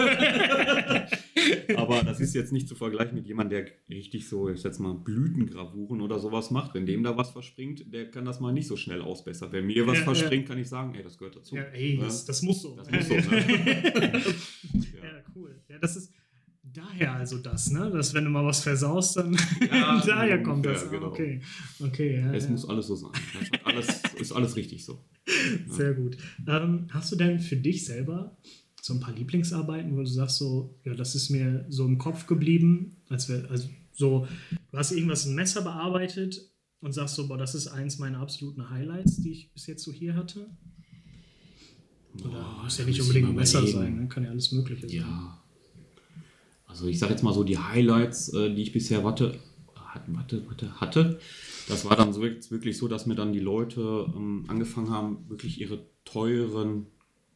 [SPEAKER 2] Aber das ist jetzt nicht zu vergleichen mit jemandem, der richtig so, ich jetzt mal Blütengravuren oder sowas macht. Wenn dem da was verspringt, der kann das mal nicht so schnell ausbessern. Wenn mir was verspringt, kann ich sagen, ey, das gehört dazu.
[SPEAKER 1] ja, ey, das, das muss so.
[SPEAKER 2] Das muss so, ne?
[SPEAKER 1] ja. cool. Ja, das ist daher also das, ne? Dass wenn du mal was versaust, dann
[SPEAKER 2] Ja,
[SPEAKER 1] daher kommt
[SPEAKER 2] ungefähr,
[SPEAKER 1] das. Ah,
[SPEAKER 2] genau.
[SPEAKER 1] Okay, okay. Ja,
[SPEAKER 2] Es
[SPEAKER 1] ja.
[SPEAKER 2] muss alles so sein. Alles, ist alles richtig so.
[SPEAKER 1] Sehr gut. Ähm, hast du denn für dich selber so ein paar Lieblingsarbeiten, wo du sagst so, ja, das ist mir so im Kopf geblieben, als wir, also so, du hast irgendwas ein Messer bearbeitet und sagst so, boah, das ist eins meiner absoluten Highlights, die ich bis jetzt so hier hatte? Oder
[SPEAKER 2] Boah,
[SPEAKER 1] muss ja nicht unbedingt ein Messer sein, ne? kann ja alles Mögliche sein.
[SPEAKER 2] Ja. Also ich sage jetzt mal so, die Highlights, äh, die ich bisher hatte, warte, warte, hatte, das war dann so wirklich so, dass mir dann die Leute ähm, angefangen haben, wirklich ihre teuren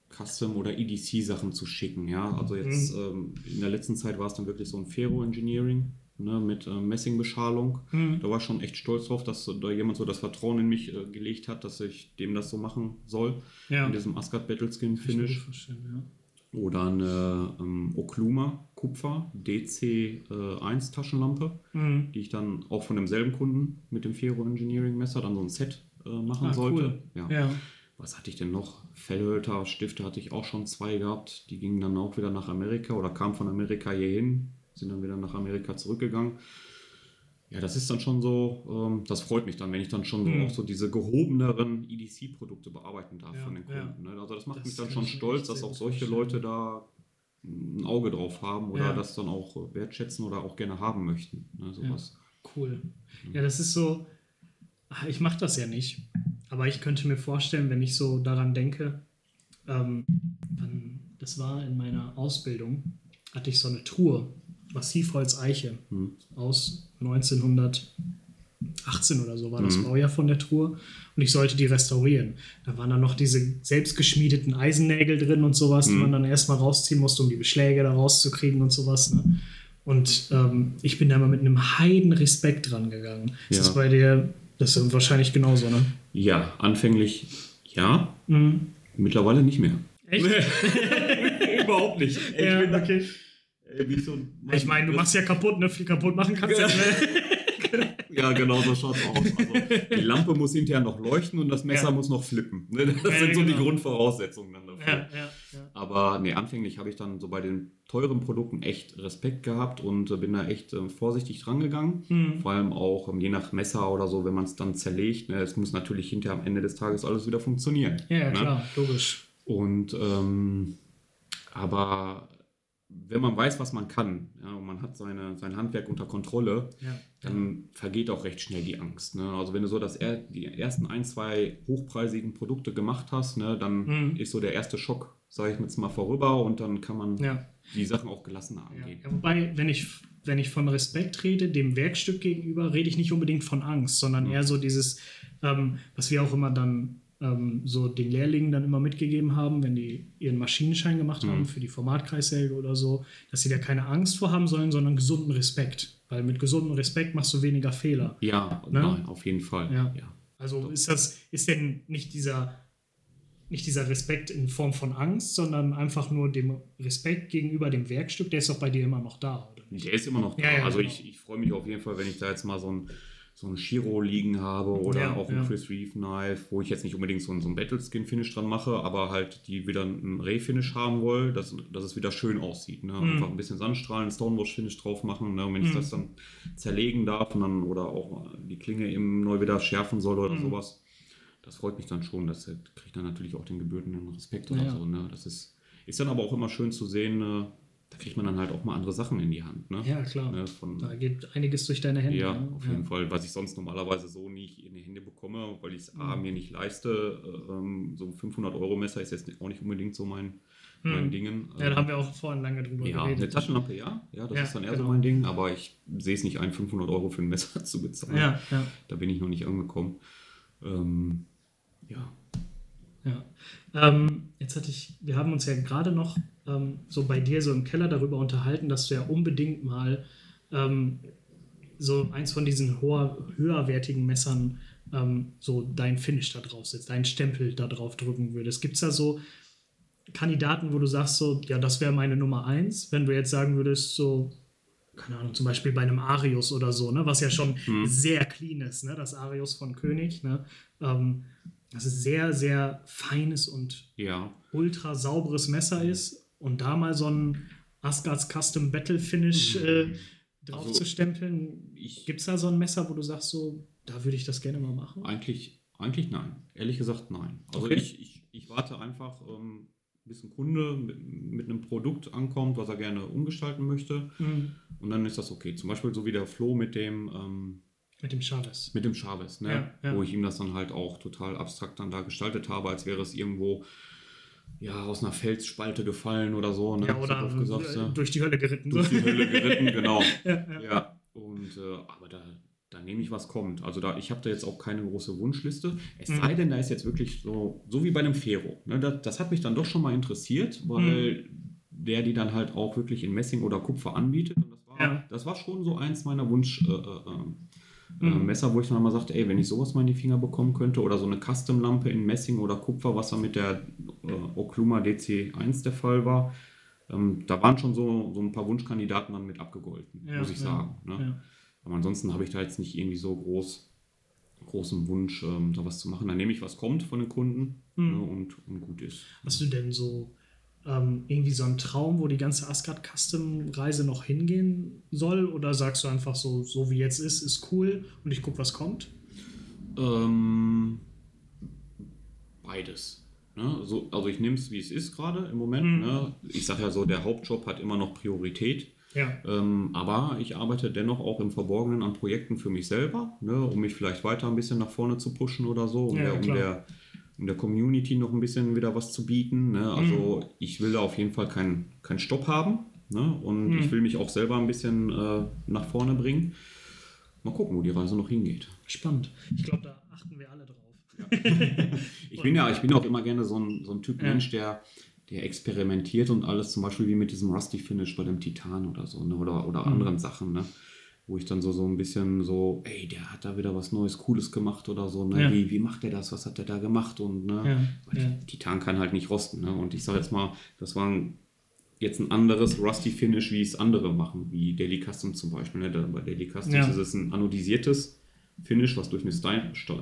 [SPEAKER 2] Custom- oder EDC-Sachen zu schicken. Ja, also jetzt ähm, in der letzten Zeit war es dann wirklich so ein Ferro-Engineering ne, mit äh, Messingbeschalung.
[SPEAKER 1] Mhm.
[SPEAKER 2] Da war ich schon echt stolz drauf, dass da jemand so das Vertrauen in mich äh, gelegt hat, dass ich dem das so machen soll.
[SPEAKER 1] Ja.
[SPEAKER 2] In diesem Asgard
[SPEAKER 1] mir gut
[SPEAKER 2] Finish.
[SPEAKER 1] vorstellen,
[SPEAKER 2] Oder eine ähm, Okluma Kupfer DC1 Taschenlampe,
[SPEAKER 1] ja. Mhm.
[SPEAKER 2] die ich dann auch von demselben Kunden mit dem Ferro Engineering Messer dann so ein Set äh, machen
[SPEAKER 1] Ah,
[SPEAKER 2] sollte.
[SPEAKER 1] cool.
[SPEAKER 2] Ja.
[SPEAKER 1] ja.
[SPEAKER 2] Was hatte ich denn noch? Fellhölter, Stifte hatte ich auch schon zwei gehabt. Die gingen dann auch wieder nach Amerika oder kamen von Amerika hierhin, sind dann wieder nach Amerika zurückgegangen. Ja, das ist dann schon so, ähm, das freut mich dann, wenn ich dann schon so
[SPEAKER 1] Mhm.
[SPEAKER 2] auch so diese gehobeneren EDC-Produkte bearbeiten darf
[SPEAKER 1] Ja,
[SPEAKER 2] von den
[SPEAKER 1] ja.
[SPEAKER 2] Kunden. Ne? Also das macht
[SPEAKER 1] Das
[SPEAKER 2] mich dann schon stolz, dass auch solche. Leute da ein Auge drauf haben oder
[SPEAKER 1] Ja.
[SPEAKER 2] das dann auch wertschätzen oder auch gerne haben möchten. Ne? Sowas.
[SPEAKER 1] Cool. Ja, das ist so. ah, Ich mache das ja nicht, aber ich könnte mir vorstellen, wenn ich so daran denke, ähm, das war in meiner Ausbildung, hatte ich so eine Truhe, Massivholz Eiche
[SPEAKER 2] Hm.
[SPEAKER 1] aus 1918 oder so war das
[SPEAKER 2] Mhm.
[SPEAKER 1] Baujahr von der Truhe und ich sollte die restaurieren. Da waren dann noch diese selbstgeschmiedeten Eisennägel drin und sowas, die
[SPEAKER 2] Mhm.
[SPEAKER 1] man dann erstmal rausziehen musste, um die Beschläge da rauszukriegen und sowas. Ne? Und ähm, ich bin da mal mit einem heiden Respekt dran gegangen. Das
[SPEAKER 2] Ja.
[SPEAKER 1] ist bei dir, das ist wahrscheinlich genauso, ne?
[SPEAKER 2] Ja, anfänglich ja,
[SPEAKER 1] Mhm.
[SPEAKER 2] mittlerweile nicht mehr.
[SPEAKER 1] Echt?
[SPEAKER 2] Überhaupt nicht. Ey,
[SPEAKER 1] Ja,
[SPEAKER 2] ich bin da-
[SPEAKER 1] okay.
[SPEAKER 2] Ey, wie so,
[SPEAKER 1] Ich meine, du machst ja kaputt, ne? Viel kaputt machen kannst du
[SPEAKER 2] Ja.
[SPEAKER 1] ja. Ne?
[SPEAKER 2] Ja, genau so schaut's aus. Also, die Lampe muss hinterher noch leuchten und das Messer
[SPEAKER 1] Ja.
[SPEAKER 2] muss noch flippen. Ne? Das
[SPEAKER 1] Ja,
[SPEAKER 2] sind so die
[SPEAKER 1] genau.
[SPEAKER 2] Grundvoraussetzungen dann dafür. Aber nee, anfänglich habe ich dann so bei den teuren Produkten echt Respekt gehabt und äh, bin da echt äh, vorsichtig dran gegangen.
[SPEAKER 1] Mhm.
[SPEAKER 2] Vor allem auch ähm, je nach Messer oder so, wenn man es dann zerlegt. Ne? Es muss natürlich hinterher am Ende des Tages alles wieder funktionieren.
[SPEAKER 1] Ja, ja,
[SPEAKER 2] ne?
[SPEAKER 1] klar, logisch.
[SPEAKER 2] Und ähm, aber wenn man weiß, was man kann, ja, und man hat seine, sein Handwerk unter Kontrolle,
[SPEAKER 1] Ja.
[SPEAKER 2] dann vergeht auch recht schnell die Angst. Ne? Also wenn du so das er, die ersten ein, zwei hochpreisigen Produkte gemacht hast, ne, dann
[SPEAKER 1] Mhm.
[SPEAKER 2] ist so der erste Schock, sage ich jetzt mal, vorüber und dann kann man
[SPEAKER 1] Ja.
[SPEAKER 2] die Sachen auch gelassener angehen.
[SPEAKER 1] Wobei, wenn ich, wenn ich von Respekt rede, dem Werkstück gegenüber, rede ich nicht unbedingt von Angst, sondern
[SPEAKER 2] Mhm.
[SPEAKER 1] eher so dieses, ähm, was wir auch immer dann ähm, so den Lehrlingen dann immer mitgegeben haben, wenn die ihren Maschinenschein gemacht
[SPEAKER 2] Mhm.
[SPEAKER 1] haben für die Formatkreissäge oder so, dass sie da keine Angst vor haben sollen, sondern gesunden Respekt. Weil mit gesundem Respekt machst du weniger Fehler.
[SPEAKER 2] Ja,
[SPEAKER 1] Ne?
[SPEAKER 2] nein, auf jeden Fall.
[SPEAKER 1] Ja.
[SPEAKER 2] Ja.
[SPEAKER 1] Also ist das, ist denn nicht dieser, nicht dieser Respekt in Form von Angst, sondern einfach nur dem Respekt gegenüber dem Werkstück, der ist doch bei dir immer noch da, oder?
[SPEAKER 2] Der ist immer noch da.
[SPEAKER 1] Ja, ja,
[SPEAKER 2] also
[SPEAKER 1] genau.
[SPEAKER 2] ich, ich freue mich auf jeden Fall, wenn ich da jetzt mal so ein, so ein Shiro liegen habe oder
[SPEAKER 1] Ja,
[SPEAKER 2] auch ein
[SPEAKER 1] ja.
[SPEAKER 2] Chris Reeve Knife, wo ich jetzt nicht unbedingt so so ein Battleskin-Finish dran mache, aber halt die wieder ein Ray-Finish haben will, dass, dass es wieder schön aussieht. Ne?
[SPEAKER 1] Mhm.
[SPEAKER 2] Einfach ein bisschen Sandstrahlen, Stonewash-Finish drauf machen. Ne? Und wenn ich
[SPEAKER 1] Mhm.
[SPEAKER 2] das dann zerlegen darf und dann oder auch die Klinge eben neu wieder schärfen soll oder
[SPEAKER 1] Mhm.
[SPEAKER 2] sowas, das freut mich dann schon. Das kriegt dann natürlich auch den gebührenden Respekt oder
[SPEAKER 1] Ja.
[SPEAKER 2] so. Ne? Das ist, ist dann aber auch immer schön zu sehen, äh, da kriegt man dann halt auch mal andere Sachen in die Hand. Ne?
[SPEAKER 1] Ja, klar.
[SPEAKER 2] Ne, von,
[SPEAKER 1] Da geht einiges durch deine Hände.
[SPEAKER 2] ja,
[SPEAKER 1] ne?
[SPEAKER 2] auf jeden Fall, was ich sonst normalerweise so nicht in die Hände bekomme, weil ich es A,
[SPEAKER 1] Mhm.
[SPEAKER 2] mir nicht leiste. äh, Ähm, so ein 500-Euro-Messer ist jetzt auch nicht unbedingt so mein, mein
[SPEAKER 1] Hm.
[SPEAKER 2] Dingen.
[SPEAKER 1] Ja, da haben wir auch vorhin lange drüber
[SPEAKER 2] Ja, eine
[SPEAKER 1] geredet.
[SPEAKER 2] Taschenlampe, ja. Ja, das
[SPEAKER 1] Ja,
[SPEAKER 2] ist dann eher
[SPEAKER 1] genau.
[SPEAKER 2] so mein Ding, aber ich sehe es nicht ein, 500 Euro für ein Messer zu bezahlen.
[SPEAKER 1] Ja, ja,
[SPEAKER 2] Da bin ich noch nicht angekommen. Ähm, ja.
[SPEAKER 1] ja. Ähm, jetzt hatte ich, wir haben uns ja gerade noch ähm, so bei dir so im Keller darüber unterhalten, dass du ja unbedingt mal ähm, so eins von diesen hoher, höherwertigen Messern ähm, so dein Finish da drauf setzt, deinen Stempel da drauf drücken würdest. Gibt es da so Kandidaten, wo du sagst, so, ja, das wäre meine Nummer eins, wenn du jetzt sagen würdest, so, keine Ahnung, zum Beispiel bei einem Arius oder so, ne, was ja schon
[SPEAKER 2] Hm.
[SPEAKER 1] sehr clean ist, ne, das Arius von König, ne, ähm, das ist sehr, sehr feines und
[SPEAKER 2] Ja.
[SPEAKER 1] ultra sauberes Messer ist und da mal so ein Asgard's Custom Battle Finish äh, drauf
[SPEAKER 2] Also,
[SPEAKER 1] zu stempeln, gibt es da so ein Messer, wo du sagst, so, da würde ich das gerne mal machen?
[SPEAKER 2] eigentlich, eigentlich nein. Ehrlich gesagt nein. Also
[SPEAKER 1] Okay.
[SPEAKER 2] ich, ich, ich warte einfach, ähm, bis ein Kunde mit, mit einem Produkt ankommt, was er gerne umgestalten möchte.
[SPEAKER 1] Mhm.
[SPEAKER 2] Und dann ist das okay. Zum Beispiel so wie der Flo mit dem, ähm,
[SPEAKER 1] Mit dem Chavez.
[SPEAKER 2] mit dem Chavez, ne?
[SPEAKER 1] Ja, ja.
[SPEAKER 2] wo ich ihm das dann halt auch total abstrakt dann da gestaltet habe, als wäre es irgendwo ja, aus einer Felsspalte gefallen oder so. Ne?
[SPEAKER 1] Ja, oder
[SPEAKER 2] gesagt,
[SPEAKER 1] äh,
[SPEAKER 2] ja.
[SPEAKER 1] durch die Hölle geritten.
[SPEAKER 2] durch die Hölle geritten, genau.
[SPEAKER 1] ja, ja.
[SPEAKER 2] Ja, und äh, aber da, da nehme ich, was kommt. Also da, ich habe da jetzt auch keine große Wunschliste. Es
[SPEAKER 1] Mhm.
[SPEAKER 2] sei denn, da ist jetzt wirklich so, so wie bei einem Fero. Ne? Das, das hat mich dann doch schon mal interessiert, weil
[SPEAKER 1] Mhm.
[SPEAKER 2] der die dann halt auch wirklich in Messing oder Kupfer anbietet. Und das war, das war schon so eins meiner Wunsch. Äh, äh, äh,
[SPEAKER 1] Mhm.
[SPEAKER 2] Messer, wo ich dann mal sagte, ey, wenn ich sowas mal in die Finger bekommen könnte oder so eine Custom-Lampe in Messing oder Kupfer, was dann mit der äh, Okluma DC1 der Fall war, ähm, da waren schon so, so ein paar Wunschkandidaten dann mit abgegolten,
[SPEAKER 1] Ja,
[SPEAKER 2] muss ich
[SPEAKER 1] ja,
[SPEAKER 2] sagen. Ne?
[SPEAKER 1] ja.
[SPEAKER 2] Aber ansonsten habe ich da jetzt nicht irgendwie so groß, großen Wunsch, ähm, da was zu machen. Dann nehme ich, was kommt von den Kunden
[SPEAKER 1] Mhm.
[SPEAKER 2] ne, und, und gut ist.
[SPEAKER 1] Hast du denn so ähm, irgendwie so einen Traum, wo die ganze Asgard Custom Reise noch hingehen soll? Oder sagst du einfach so, so wie jetzt ist, ist cool und ich gucke, was kommt?
[SPEAKER 2] Ähm, beides. Ne? So, also ich nehme es, wie es ist gerade im Moment.
[SPEAKER 1] Mhm.
[SPEAKER 2] Ne? Ich sage ja so, der Hauptjob hat immer noch Priorität.
[SPEAKER 1] Ja.
[SPEAKER 2] Ähm, aber ich arbeite dennoch auch im Verborgenen an Projekten für mich selber, ne, um mich vielleicht weiter ein bisschen nach vorne zu pushen oder so, um,
[SPEAKER 1] Ja,
[SPEAKER 2] der, um, der, um der Community noch ein bisschen wieder was zu bieten. Ne? Also ich will da auf jeden Fall keinen keinen Stopp haben ne? und
[SPEAKER 1] Mhm.
[SPEAKER 2] ich will mich auch selber ein bisschen äh, nach vorne bringen. Mal gucken, wo die Reise noch hingeht.
[SPEAKER 1] Spannend. Ich glaube, da achten wir alle drauf.
[SPEAKER 2] Ich bin ja, ich bin auch immer gerne so ein, so ein Typ
[SPEAKER 1] Ja.
[SPEAKER 2] Mensch, der, der experimentiert und alles, zum Beispiel wie mit diesem Rusty Finish bei dem Titan oder so, ne? oder, oder
[SPEAKER 1] Mhm.
[SPEAKER 2] anderen Sachen, ne? Wo ich dann so, so ein bisschen so, ey, der hat da wieder was Neues, Cooles gemacht oder so, ne?
[SPEAKER 1] Ja.
[SPEAKER 2] Wie, wie macht der das? Was hat der da gemacht? Und ne?
[SPEAKER 1] Ja, ja.
[SPEAKER 2] Titan kann halt nicht rosten, ne? Und ich sage jetzt mal, das war ein, jetzt ein anderes Rusty Finish, wie es andere machen, wie Daily Custom zum Beispiel. Ne? Da, bei Daily Customs ist es ein anodisiertes Finish, was durch, eine Stein, äh,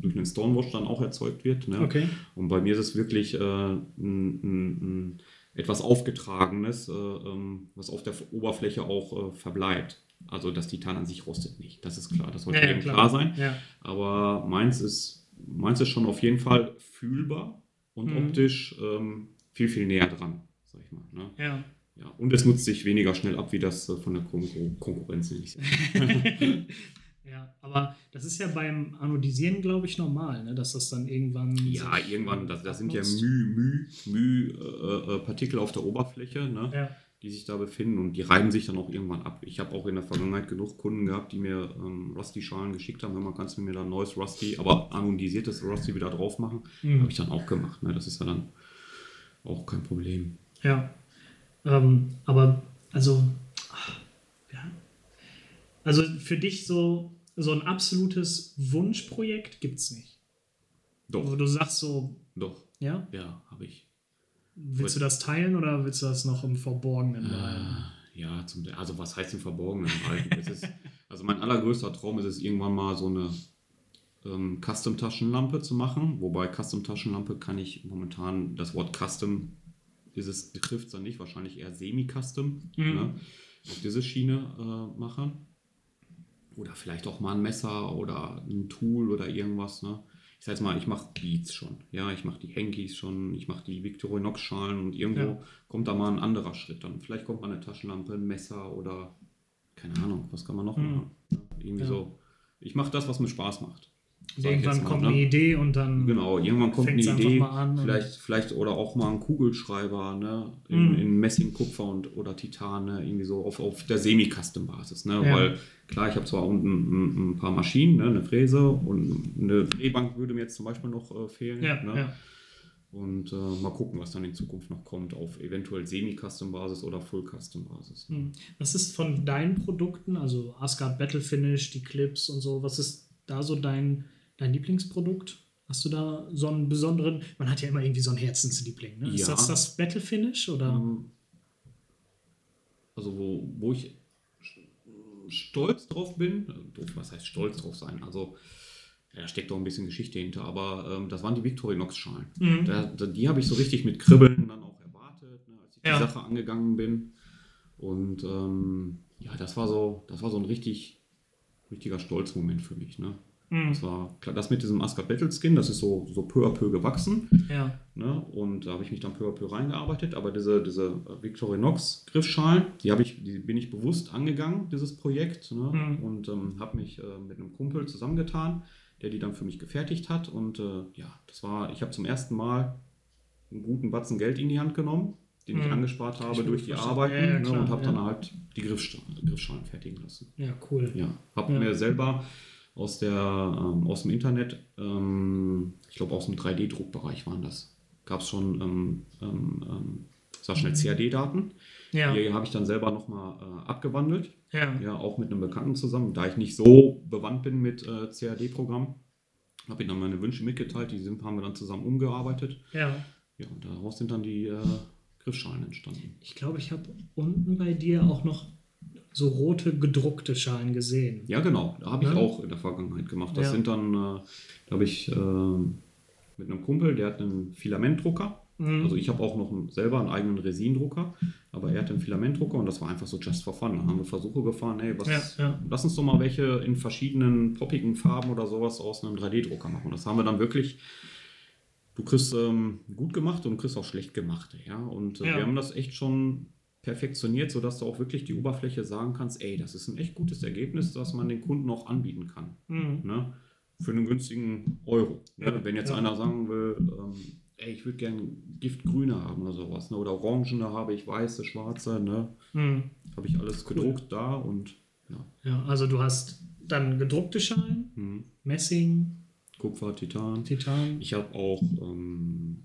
[SPEAKER 2] durch einen Stonewash dann auch erzeugt wird. Ne?
[SPEAKER 1] Okay.
[SPEAKER 2] Und bei mir ist es wirklich äh, ein, ein, ein etwas aufgetragenes, äh, ähm, was auf der Oberfläche auch äh, verbleibt. Also das Titan an sich rostet nicht. Das ist klar, das sollte
[SPEAKER 1] Ja, ja, klar.
[SPEAKER 2] klar. sein.
[SPEAKER 1] Ja.
[SPEAKER 2] Aber meins ist, meins ist schon auf jeden Fall fühlbar und
[SPEAKER 1] Mhm.
[SPEAKER 2] optisch ähm, viel, viel näher dran, sag ich mal. Ne?
[SPEAKER 1] Ja.
[SPEAKER 2] Ja. Und es nutzt sich weniger schnell ab, wie das äh, von der Konkur Konkurrenz nicht.
[SPEAKER 1] ja, aber das ist ja beim Anodisieren, glaube ich, normal, ne? dass das dann irgendwann.
[SPEAKER 2] Ja, irgendwann, da, da sind ja Müh, Müh äh, äh, Partikel auf der Oberfläche. Ne?
[SPEAKER 1] Ja.
[SPEAKER 2] Die sich da befinden und die reiben sich dann auch irgendwann ab. Ich habe auch in der Vergangenheit genug Kunden gehabt, die mir ähm, Rusty-Schalen geschickt haben. Wenn man kannst du mir da ein neues Rusty, aber anodisiertes Rusty wieder drauf machen,
[SPEAKER 1] Mhm.
[SPEAKER 2] habe ich dann auch gemacht. Ne? Das ist ja dann auch kein Problem.
[SPEAKER 1] Ja. Ähm, aber, also, ach, ja. Also für dich so, so ein absolutes Wunschprojekt gibt es nicht. Wo
[SPEAKER 2] Doch,
[SPEAKER 1] du sagst so,
[SPEAKER 2] doch,
[SPEAKER 1] ja,
[SPEAKER 2] ja, habe ich.
[SPEAKER 1] Willst du das teilen oder willst du das noch im Verborgenen
[SPEAKER 2] Äh,
[SPEAKER 1] behalten?
[SPEAKER 2] ja, zum, also was heißt im Verborgenen halten? Es ist, also mein allergrößter Traum ist es, irgendwann mal so eine ähm, Custom-Taschenlampe zu machen. Wobei Custom-Taschenlampe kann ich momentan, das Wort Custom ist es, trifft es dann nicht, wahrscheinlich eher Semi-Custom,
[SPEAKER 1] Mhm.
[SPEAKER 2] ne, auf diese Schiene äh, machen. Oder vielleicht auch mal ein Messer oder ein Tool oder irgendwas. Ne? Ich sag jetzt mal, ich mache Beats schon. Ja, ich mache die Hankies schon, ich mache die Victorinox-Schalen und irgendwo
[SPEAKER 1] Ja.
[SPEAKER 2] kommt da mal ein anderer Schritt dann. Vielleicht kommt mal eine Taschenlampe, ein Messer oder keine Ahnung, was kann man noch
[SPEAKER 1] Mhm.
[SPEAKER 2] machen. Irgendwie
[SPEAKER 1] Ja.
[SPEAKER 2] so. Ich mache das, was mir Spaß macht.
[SPEAKER 1] Irgendwann
[SPEAKER 2] jetzt mal,
[SPEAKER 1] kommt
[SPEAKER 2] ne?
[SPEAKER 1] eine Idee und dann.
[SPEAKER 2] Genau, irgendwann kommt eine Idee,
[SPEAKER 1] mal an und-
[SPEAKER 2] vielleicht, vielleicht oder auch mal ein Kugelschreiber, ne, in,
[SPEAKER 1] Mhm.
[SPEAKER 2] in Messing, Kupfer und oder Titan, ne, irgendwie so auf, auf der Semi-Custom-Basis, ne,
[SPEAKER 1] Ja.
[SPEAKER 2] weil klar, ich habe zwar unten ein, paar Maschinen, ne, eine Fräse und eine Drehbank würde mir jetzt zum Beispiel noch äh, fehlen,
[SPEAKER 1] ja,
[SPEAKER 2] ne,
[SPEAKER 1] ja.
[SPEAKER 2] und äh, mal gucken, was dann in Zukunft noch kommt, auf eventuell Semi-Custom-Basis oder Full-Custom-Basis.
[SPEAKER 1] Hm. Was ist von deinen Produkten, also Asgard Battle Finish, die Clips und so, was ist da so dein, dein Lieblingsprodukt? Hast du da so einen besonderen, man hat ja immer irgendwie so einen Herzensliebling, ne? Ist
[SPEAKER 2] Ja.
[SPEAKER 1] das das Battle Finish oder?
[SPEAKER 2] Ähm, Also wo, wo ich stolz drauf bin, äh, was heißt stolz drauf sein? Also ja, da steckt doch ein bisschen Geschichte hinter, aber ähm, das waren die Victorinox-Schalen.
[SPEAKER 1] Mhm.
[SPEAKER 2] Da, da, die habe ich so richtig mit Kribbeln dann auch erwartet, ne, als ich
[SPEAKER 1] Ja.
[SPEAKER 2] die Sache angegangen bin. Und ähm, ja, das war so, das war so ein richtig, richtiger Stolzmoment für mich. Ne?
[SPEAKER 1] Mhm.
[SPEAKER 2] Das war klar, das mit diesem Asgard Battle Skin, das ist so, so peu à peu gewachsen.
[SPEAKER 1] Ja.
[SPEAKER 2] Ne? Und da habe ich mich dann peu à peu reingearbeitet. Aber diese, diese Victorinox Griffschalen, die, habe ich, die bin ich bewusst angegangen, dieses Projekt. Ne?
[SPEAKER 1] Mhm.
[SPEAKER 2] Und ähm, habe mich äh, mit einem Kumpel zusammengetan, der die dann für mich gefertigt hat. Und äh, ja, das war, ich habe zum ersten Mal einen guten Batzen Geld in die Hand genommen, den ich
[SPEAKER 1] Mhm.
[SPEAKER 2] angespart habe
[SPEAKER 1] ich
[SPEAKER 2] durch die. Arbeiten.
[SPEAKER 1] Ja, ja,
[SPEAKER 2] ne?
[SPEAKER 1] klar,
[SPEAKER 2] Und habe
[SPEAKER 1] ja.
[SPEAKER 2] dann halt die Griffschalen, Griffschalen fertigen lassen.
[SPEAKER 1] Ja, cool.
[SPEAKER 2] Ja, habe mir selber aus, der, ähm, aus dem Internet, ähm, ich glaube aus dem 3D-Druckbereich waren das, gab es schon, ähm, ähm, ähm, sag schnell, CAD-Daten.
[SPEAKER 1] Ja.
[SPEAKER 2] Die habe ich dann selber nochmal äh, abgewandelt,
[SPEAKER 1] Ja.
[SPEAKER 2] ja, auch mit einem Bekannten zusammen. Da ich nicht so bewandt bin mit äh, CAD-Programmen, habe ich dann meine Wünsche mitgeteilt, die sind, haben wir dann zusammen umgearbeitet.
[SPEAKER 1] Ja.
[SPEAKER 2] Ja, und daraus sind dann die äh, Griffschalen entstanden.
[SPEAKER 1] Ich glaube, ich habe unten bei dir auch noch so rote gedruckte Schalen gesehen.
[SPEAKER 2] Ja, genau. Da habe ich
[SPEAKER 1] Ja.
[SPEAKER 2] auch in der Vergangenheit gemacht. Das
[SPEAKER 1] Ja.
[SPEAKER 2] sind dann, äh, da habe ich äh, mit einem Kumpel, der hat einen Filamentdrucker.
[SPEAKER 1] Mhm.
[SPEAKER 2] Also ich habe auch noch einen, selber einen eigenen Resindrucker, aber er hat einen Filamentdrucker und das war einfach so just for fun. Da haben wir Versuche gefahren, hey, was,
[SPEAKER 1] Ja,
[SPEAKER 2] lass uns doch mal welche in verschiedenen poppigen Farben oder sowas aus einem 3D-Drucker machen. Und das haben wir dann wirklich, du kriegst ähm, gut gemacht und du kriegst auch schlecht gemacht. Ja? Und äh,
[SPEAKER 1] Ja.
[SPEAKER 2] wir haben das echt schon perfektioniert, sodass du auch wirklich die Oberfläche sagen kannst, ey, das ist ein echt gutes Ergebnis, das man den Kunden auch anbieten kann.
[SPEAKER 1] Mhm.
[SPEAKER 2] Ne? Für einen günstigen Euro. Ne?
[SPEAKER 1] Ja,
[SPEAKER 2] Wenn jetzt
[SPEAKER 1] ja.
[SPEAKER 2] einer sagen will, ähm, ey, ich würde gerne Giftgrüne haben oder sowas. Ne? Oder Orangene habe ich, weiße, schwarze. Ne?
[SPEAKER 1] Mhm.
[SPEAKER 2] Habe ich alles
[SPEAKER 1] Cool.
[SPEAKER 2] gedruckt da und ja.
[SPEAKER 1] Ja, also du hast dann gedruckte Schalen,
[SPEAKER 2] Hm.
[SPEAKER 1] Messing,
[SPEAKER 2] Kupfer, Titan.
[SPEAKER 1] Titan.
[SPEAKER 2] Ich habe auch ähm,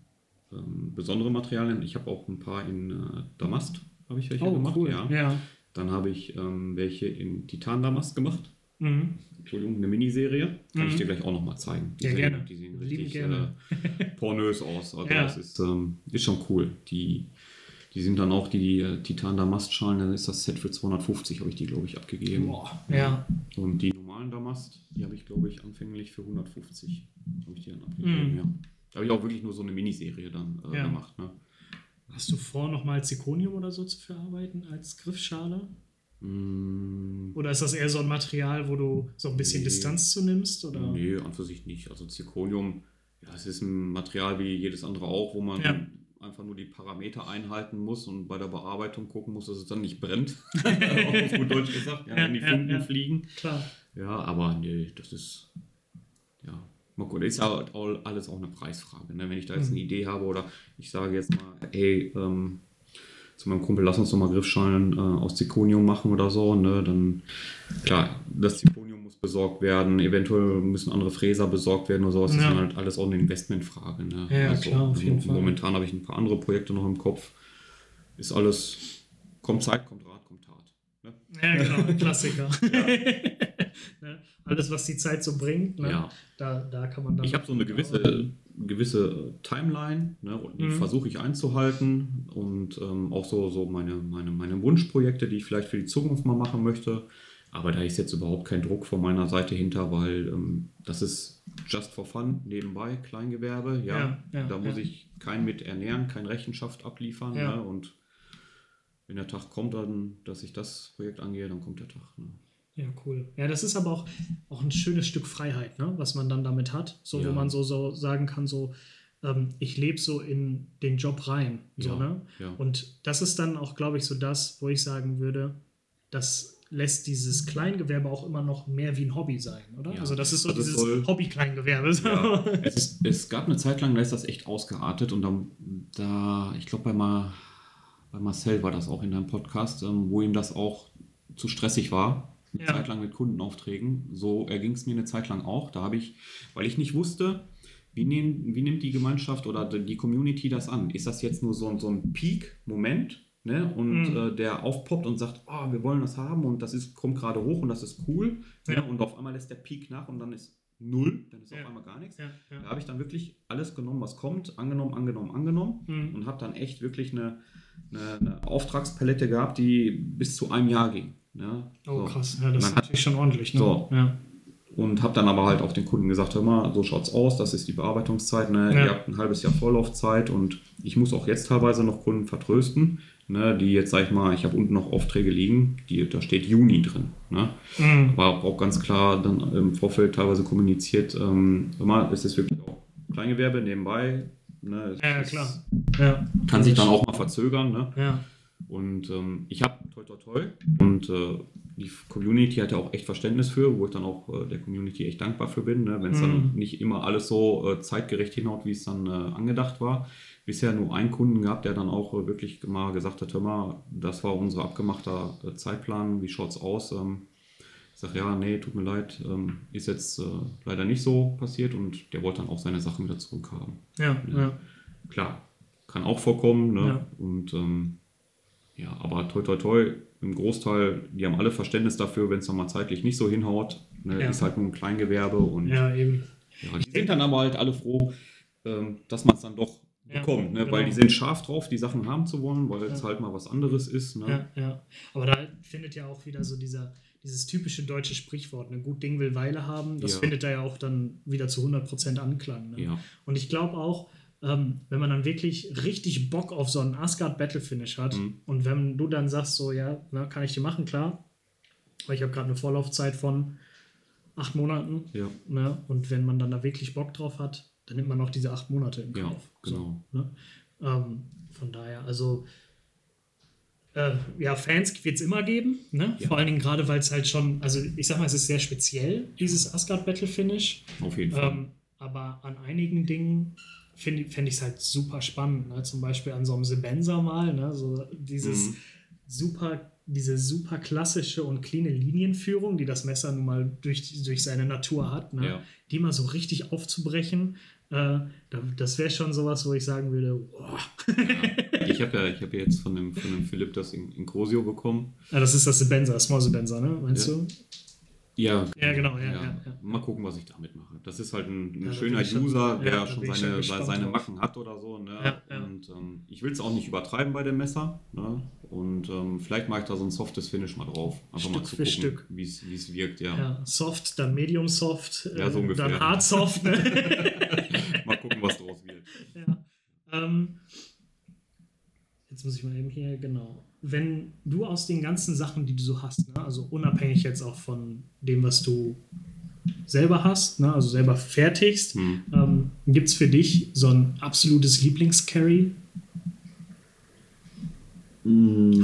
[SPEAKER 2] ähm, besondere Materialien. Ich habe auch ein paar in äh, Damast, habe ich welche
[SPEAKER 1] Oh,
[SPEAKER 2] gemacht.
[SPEAKER 1] cool.
[SPEAKER 2] Ja.
[SPEAKER 1] Ja.
[SPEAKER 2] Dann habe ich ähm, welche in Titan-Damast gemacht.
[SPEAKER 1] Mhm.
[SPEAKER 2] Entschuldigung, eine Miniserie. Kann
[SPEAKER 1] Mhm.
[SPEAKER 2] ich dir gleich auch nochmal zeigen. Die
[SPEAKER 1] Ja,
[SPEAKER 2] sehen,
[SPEAKER 1] gerne.
[SPEAKER 2] Die sehen richtig
[SPEAKER 1] gerne.
[SPEAKER 2] Äh, pornös aus. Also
[SPEAKER 1] Ja.
[SPEAKER 2] das ist, ähm, ist schon cool. Die, die sind dann auch die, die äh, Titan-Damast-Schalen. Dann ist das Set für 250, habe ich die, glaube ich, abgegeben.
[SPEAKER 1] Boah. Ja.
[SPEAKER 2] Und die normalen Damast, die habe ich, glaube ich, anfänglich für 150 habe ich die dann abgegeben,
[SPEAKER 1] Mhm.
[SPEAKER 2] ja. Da habe ich auch wirklich nur so eine Miniserie dann äh,
[SPEAKER 1] Ja.
[SPEAKER 2] gemacht. Ne?
[SPEAKER 1] Hast du vor, nochmal Zirconium oder so zu verarbeiten als Griffschale?
[SPEAKER 2] Mm,
[SPEAKER 1] Oder ist das eher so ein Material, wo du so ein bisschen
[SPEAKER 2] Nee.
[SPEAKER 1] Distanz zu nimmst? Oder?
[SPEAKER 2] Nee, an für sich nicht. Also Zirconium, ja, es ist ein Material wie jedes andere auch, wo man
[SPEAKER 1] Ja.
[SPEAKER 2] einfach nur die Parameter einhalten muss und bei der Bearbeitung gucken muss, dass es dann nicht brennt. Auf gut Deutsch gesagt, ja, wenn die Funken
[SPEAKER 1] ja.
[SPEAKER 2] fliegen.
[SPEAKER 1] Klar.
[SPEAKER 2] Ja, aber nee, das ist. Ja, mal gucken. Ist ja auch alles auch eine Preisfrage. Ne? Wenn ich da jetzt
[SPEAKER 1] Mhm.
[SPEAKER 2] eine Idee habe oder ich sage jetzt mal, ey, ähm, zu meinem Kumpel, lass uns doch mal Griffschalen äh, aus Zirconium machen oder so, ne? dann klar, das Zirconium muss besorgt werden, eventuell müssen andere Fräser besorgt werden oder sowas. Das
[SPEAKER 1] Ja.
[SPEAKER 2] ist halt alles auch eine Investmentfrage. Ne?
[SPEAKER 1] Ja, klar, auf jeden Fall.
[SPEAKER 2] Momentan habe ich ein paar andere Projekte noch im Kopf. Ist alles, kommt Zeit, kommt Rat, kommt Tat. Ne?
[SPEAKER 1] Ja, genau. Klassiker. ne? Alles, was die Zeit so bringt, ne?
[SPEAKER 2] Ja.
[SPEAKER 1] da, da kann man dann.
[SPEAKER 2] Ich habe so eine gewisse, gewisse Timeline ne, und die
[SPEAKER 1] Mhm.
[SPEAKER 2] versuche ich einzuhalten und ähm, auch so, so meine, meine, meine Wunschprojekte, die ich vielleicht für die Zukunft mal machen möchte. Aber da ist jetzt überhaupt kein Druck von meiner Seite hinter, weil ähm, das ist just for fun nebenbei, Kleingewerbe. Ja,
[SPEAKER 1] Ja, ja,
[SPEAKER 2] da muss
[SPEAKER 1] ja.
[SPEAKER 2] ich keinen mit ernähren, keine Rechenschaft abliefern. Ne, und wenn der Tag kommt, dann, dass ich das Projekt angehe, dann kommt der Tag. Ne.
[SPEAKER 1] Ja, cool. Ja, das ist aber auch, auch ein schönes Stück Freiheit, ne? was man dann damit hat. So,
[SPEAKER 2] Ja.
[SPEAKER 1] wo man so, so sagen kann, so, ähm, ich lebe so in den Job rein. So,
[SPEAKER 2] Ja,
[SPEAKER 1] ne?
[SPEAKER 2] ja.
[SPEAKER 1] Und das ist dann auch, glaube ich, so das, wo ich sagen würde, das lässt dieses Kleingewerbe auch immer noch mehr wie ein Hobby sein, oder?
[SPEAKER 2] Ja.
[SPEAKER 1] Also das ist so
[SPEAKER 2] Also es
[SPEAKER 1] dieses
[SPEAKER 2] soll-
[SPEAKER 1] Hobby-Kleingewerbe.
[SPEAKER 2] Ja, es, es gab eine Zeit lang, da ist das echt ausgeartet und dann, da, ich glaube, bei, Ma, bei Marcel war das auch in deinem Podcast, ähm, wo ihm das auch zu stressig war,
[SPEAKER 1] Ja.
[SPEAKER 2] Zeit lang mit Kundenaufträgen. So erging es mir eine Zeit lang auch. Da habe ich, weil ich nicht wusste, wie, nehm, wie nimmt die Gemeinschaft oder die Community das an? Ist das jetzt nur so, ein- so ein Peak-Moment? Ne? Und
[SPEAKER 1] Mhm.
[SPEAKER 2] äh, der aufpoppt und sagt, oh, wir wollen das haben und das ist, kommt gerade hoch und das ist cool.
[SPEAKER 1] Ja.
[SPEAKER 2] Ne? Und auf einmal lässt der Peak nach und dann ist null, dann ist
[SPEAKER 1] Ja.
[SPEAKER 2] auf einmal gar nichts.
[SPEAKER 1] ja,
[SPEAKER 2] Da
[SPEAKER 1] ja.
[SPEAKER 2] habe ich dann wirklich alles genommen, was kommt, angenommen, angenommen, angenommen
[SPEAKER 1] Mhm.
[SPEAKER 2] und habe dann echt wirklich eine, eine, eine Auftragspalette gehabt, die bis zu einem Jahr ging. Ne?
[SPEAKER 1] Oh,
[SPEAKER 2] So.
[SPEAKER 1] krass. Ja, das ist natürlich schon ordentlich. Ne?
[SPEAKER 2] So.
[SPEAKER 1] Ja.
[SPEAKER 2] Und habe dann aber halt auch den Kunden gesagt, hör mal, so schaut's aus, das ist die Bearbeitungszeit, ne?
[SPEAKER 1] Ja.
[SPEAKER 2] ihr habt ein halbes Jahr Vorlaufzeit und ich muss auch jetzt teilweise noch Kunden vertrösten, ne? die jetzt, sag ich mal, ich habe unten noch Aufträge liegen, die, da steht Juni drin. Ne?
[SPEAKER 1] Mhm.
[SPEAKER 2] Aber auch ganz klar dann im Vorfeld teilweise kommuniziert, ähm, hör mal, es ist wirklich auch Kleingewerbe nebenbei. Ne?
[SPEAKER 1] Ja, klar. Ja.
[SPEAKER 2] Kann sich dann auch mal verzögern. Ne?
[SPEAKER 1] Ja.
[SPEAKER 2] Und ähm, ich habe toi toi toi und äh, die Community hat ja auch echt Verständnis für, wo ich dann auch äh, der Community echt dankbar für bin, ne? wenn es
[SPEAKER 1] Mhm.
[SPEAKER 2] dann nicht immer alles so äh, zeitgerecht hinhaut, wie es dann äh, angedacht war. Bisher nur einen Kunden gehabt, der dann auch äh, wirklich mal gesagt hat, hör mal, das war unser abgemachter äh, Zeitplan, wie schaut's aus? Ähm, ich sage, ja, nee, tut mir leid, ähm, ist jetzt leider nicht so passiert und der wollte dann auch seine Sachen wieder zurückhaben.
[SPEAKER 1] Ja. Ja.
[SPEAKER 2] Klar, kann auch vorkommen. Ne?
[SPEAKER 1] Ja.
[SPEAKER 2] Und ähm, ja, aber toi toi toi, im Großteil, die haben alle Verständnis dafür, wenn es dann mal zeitlich nicht so hinhaut. Ne?
[SPEAKER 1] Ja.
[SPEAKER 2] Ist halt nur ein Kleingewerbe und ja.
[SPEAKER 1] ja, eben.
[SPEAKER 2] die sind dann aber halt alle froh, ähm, dass man es dann doch
[SPEAKER 1] Ja,
[SPEAKER 2] bekommt, ne?
[SPEAKER 1] genau.
[SPEAKER 2] weil die sind scharf drauf, die Sachen haben zu wollen, weil es
[SPEAKER 1] Ja.
[SPEAKER 2] halt mal was anderes ist. Ne?
[SPEAKER 1] Ja, ja. Aber da findet ja auch wieder so dieser, dieses typische deutsche Sprichwort, ne? gut Ding will Weile haben, das
[SPEAKER 2] Ja.
[SPEAKER 1] findet da ja auch dann wieder zu 100% Anklang. Ne?
[SPEAKER 2] Ja.
[SPEAKER 1] Und ich glaube auch, ähm, wenn man dann wirklich richtig Bock auf so einen Asgard Battle Finish hat
[SPEAKER 2] Mhm.
[SPEAKER 1] und wenn du dann sagst, so, ja, na, kann ich dir machen, klar, weil ich habe gerade eine Vorlaufzeit von acht Monaten.
[SPEAKER 2] Ja.
[SPEAKER 1] Ne? Und wenn man dann da wirklich Bock drauf hat, dann nimmt man noch diese acht Monate in
[SPEAKER 2] Ja,
[SPEAKER 1] Kauf.
[SPEAKER 2] genau.
[SPEAKER 1] So, ne? ähm, von daher, also äh, ja, Fans wird es immer geben, ne?
[SPEAKER 2] Ja.
[SPEAKER 1] vor allen Dingen gerade, weil es halt schon, also ich sag mal, es ist sehr speziell, dieses Asgard Battle Finish.
[SPEAKER 2] Auf jeden Fall.
[SPEAKER 1] Ähm, aber an einigen Dingen fände fänd ich es halt super spannend. Ne? Zum Beispiel an so einem Sebenza mal, ne? so dieses
[SPEAKER 2] Mhm.
[SPEAKER 1] super, diese super klassische und cleane Linienführung, die das Messer nun mal durch, durch seine Natur hat, ne?
[SPEAKER 2] Ja.
[SPEAKER 1] die mal so richtig aufzubrechen. Äh, da, das wäre schon sowas, wo ich sagen würde, boah.
[SPEAKER 2] Ja. Ich habe ja, ich hab ja jetzt von dem, von dem Philipp das in, in Crosio bekommen.
[SPEAKER 1] Ja, das ist das Sebenza, Small Sebenza, ne? Meinst
[SPEAKER 2] Ja.
[SPEAKER 1] du?
[SPEAKER 2] Ja,
[SPEAKER 1] Ja, genau, ja, ja, ja.
[SPEAKER 2] Mal gucken, was ich damit mache. Das ist halt ein, ein schöner User, der schon seine,
[SPEAKER 1] schon
[SPEAKER 2] seine. Macken hat oder so. Ne? Und ähm, ich will es auch nicht übertreiben bei dem Messer. Ne? Und ähm, vielleicht mache ich da so ein softes Finish mal drauf. Einfach mal
[SPEAKER 1] Stück
[SPEAKER 2] zu
[SPEAKER 1] für
[SPEAKER 2] gucken, wie es wirkt. Ja.
[SPEAKER 1] Ja, Soft, dann Medium Soft,
[SPEAKER 2] so
[SPEAKER 1] äh,
[SPEAKER 2] ungefähr.
[SPEAKER 1] dann Hard Soft. Ne?
[SPEAKER 2] mal gucken, was draus wird.
[SPEAKER 1] Ja. Ähm, jetzt muss ich mal eben hier, genau. Wenn du aus den ganzen Sachen, die du so hast, ne, also unabhängig jetzt auch von dem, was du selber hast, ne, also selber fertigst,
[SPEAKER 2] Hm.
[SPEAKER 1] ähm, gibt es für dich so ein absolutes Lieblingscarry?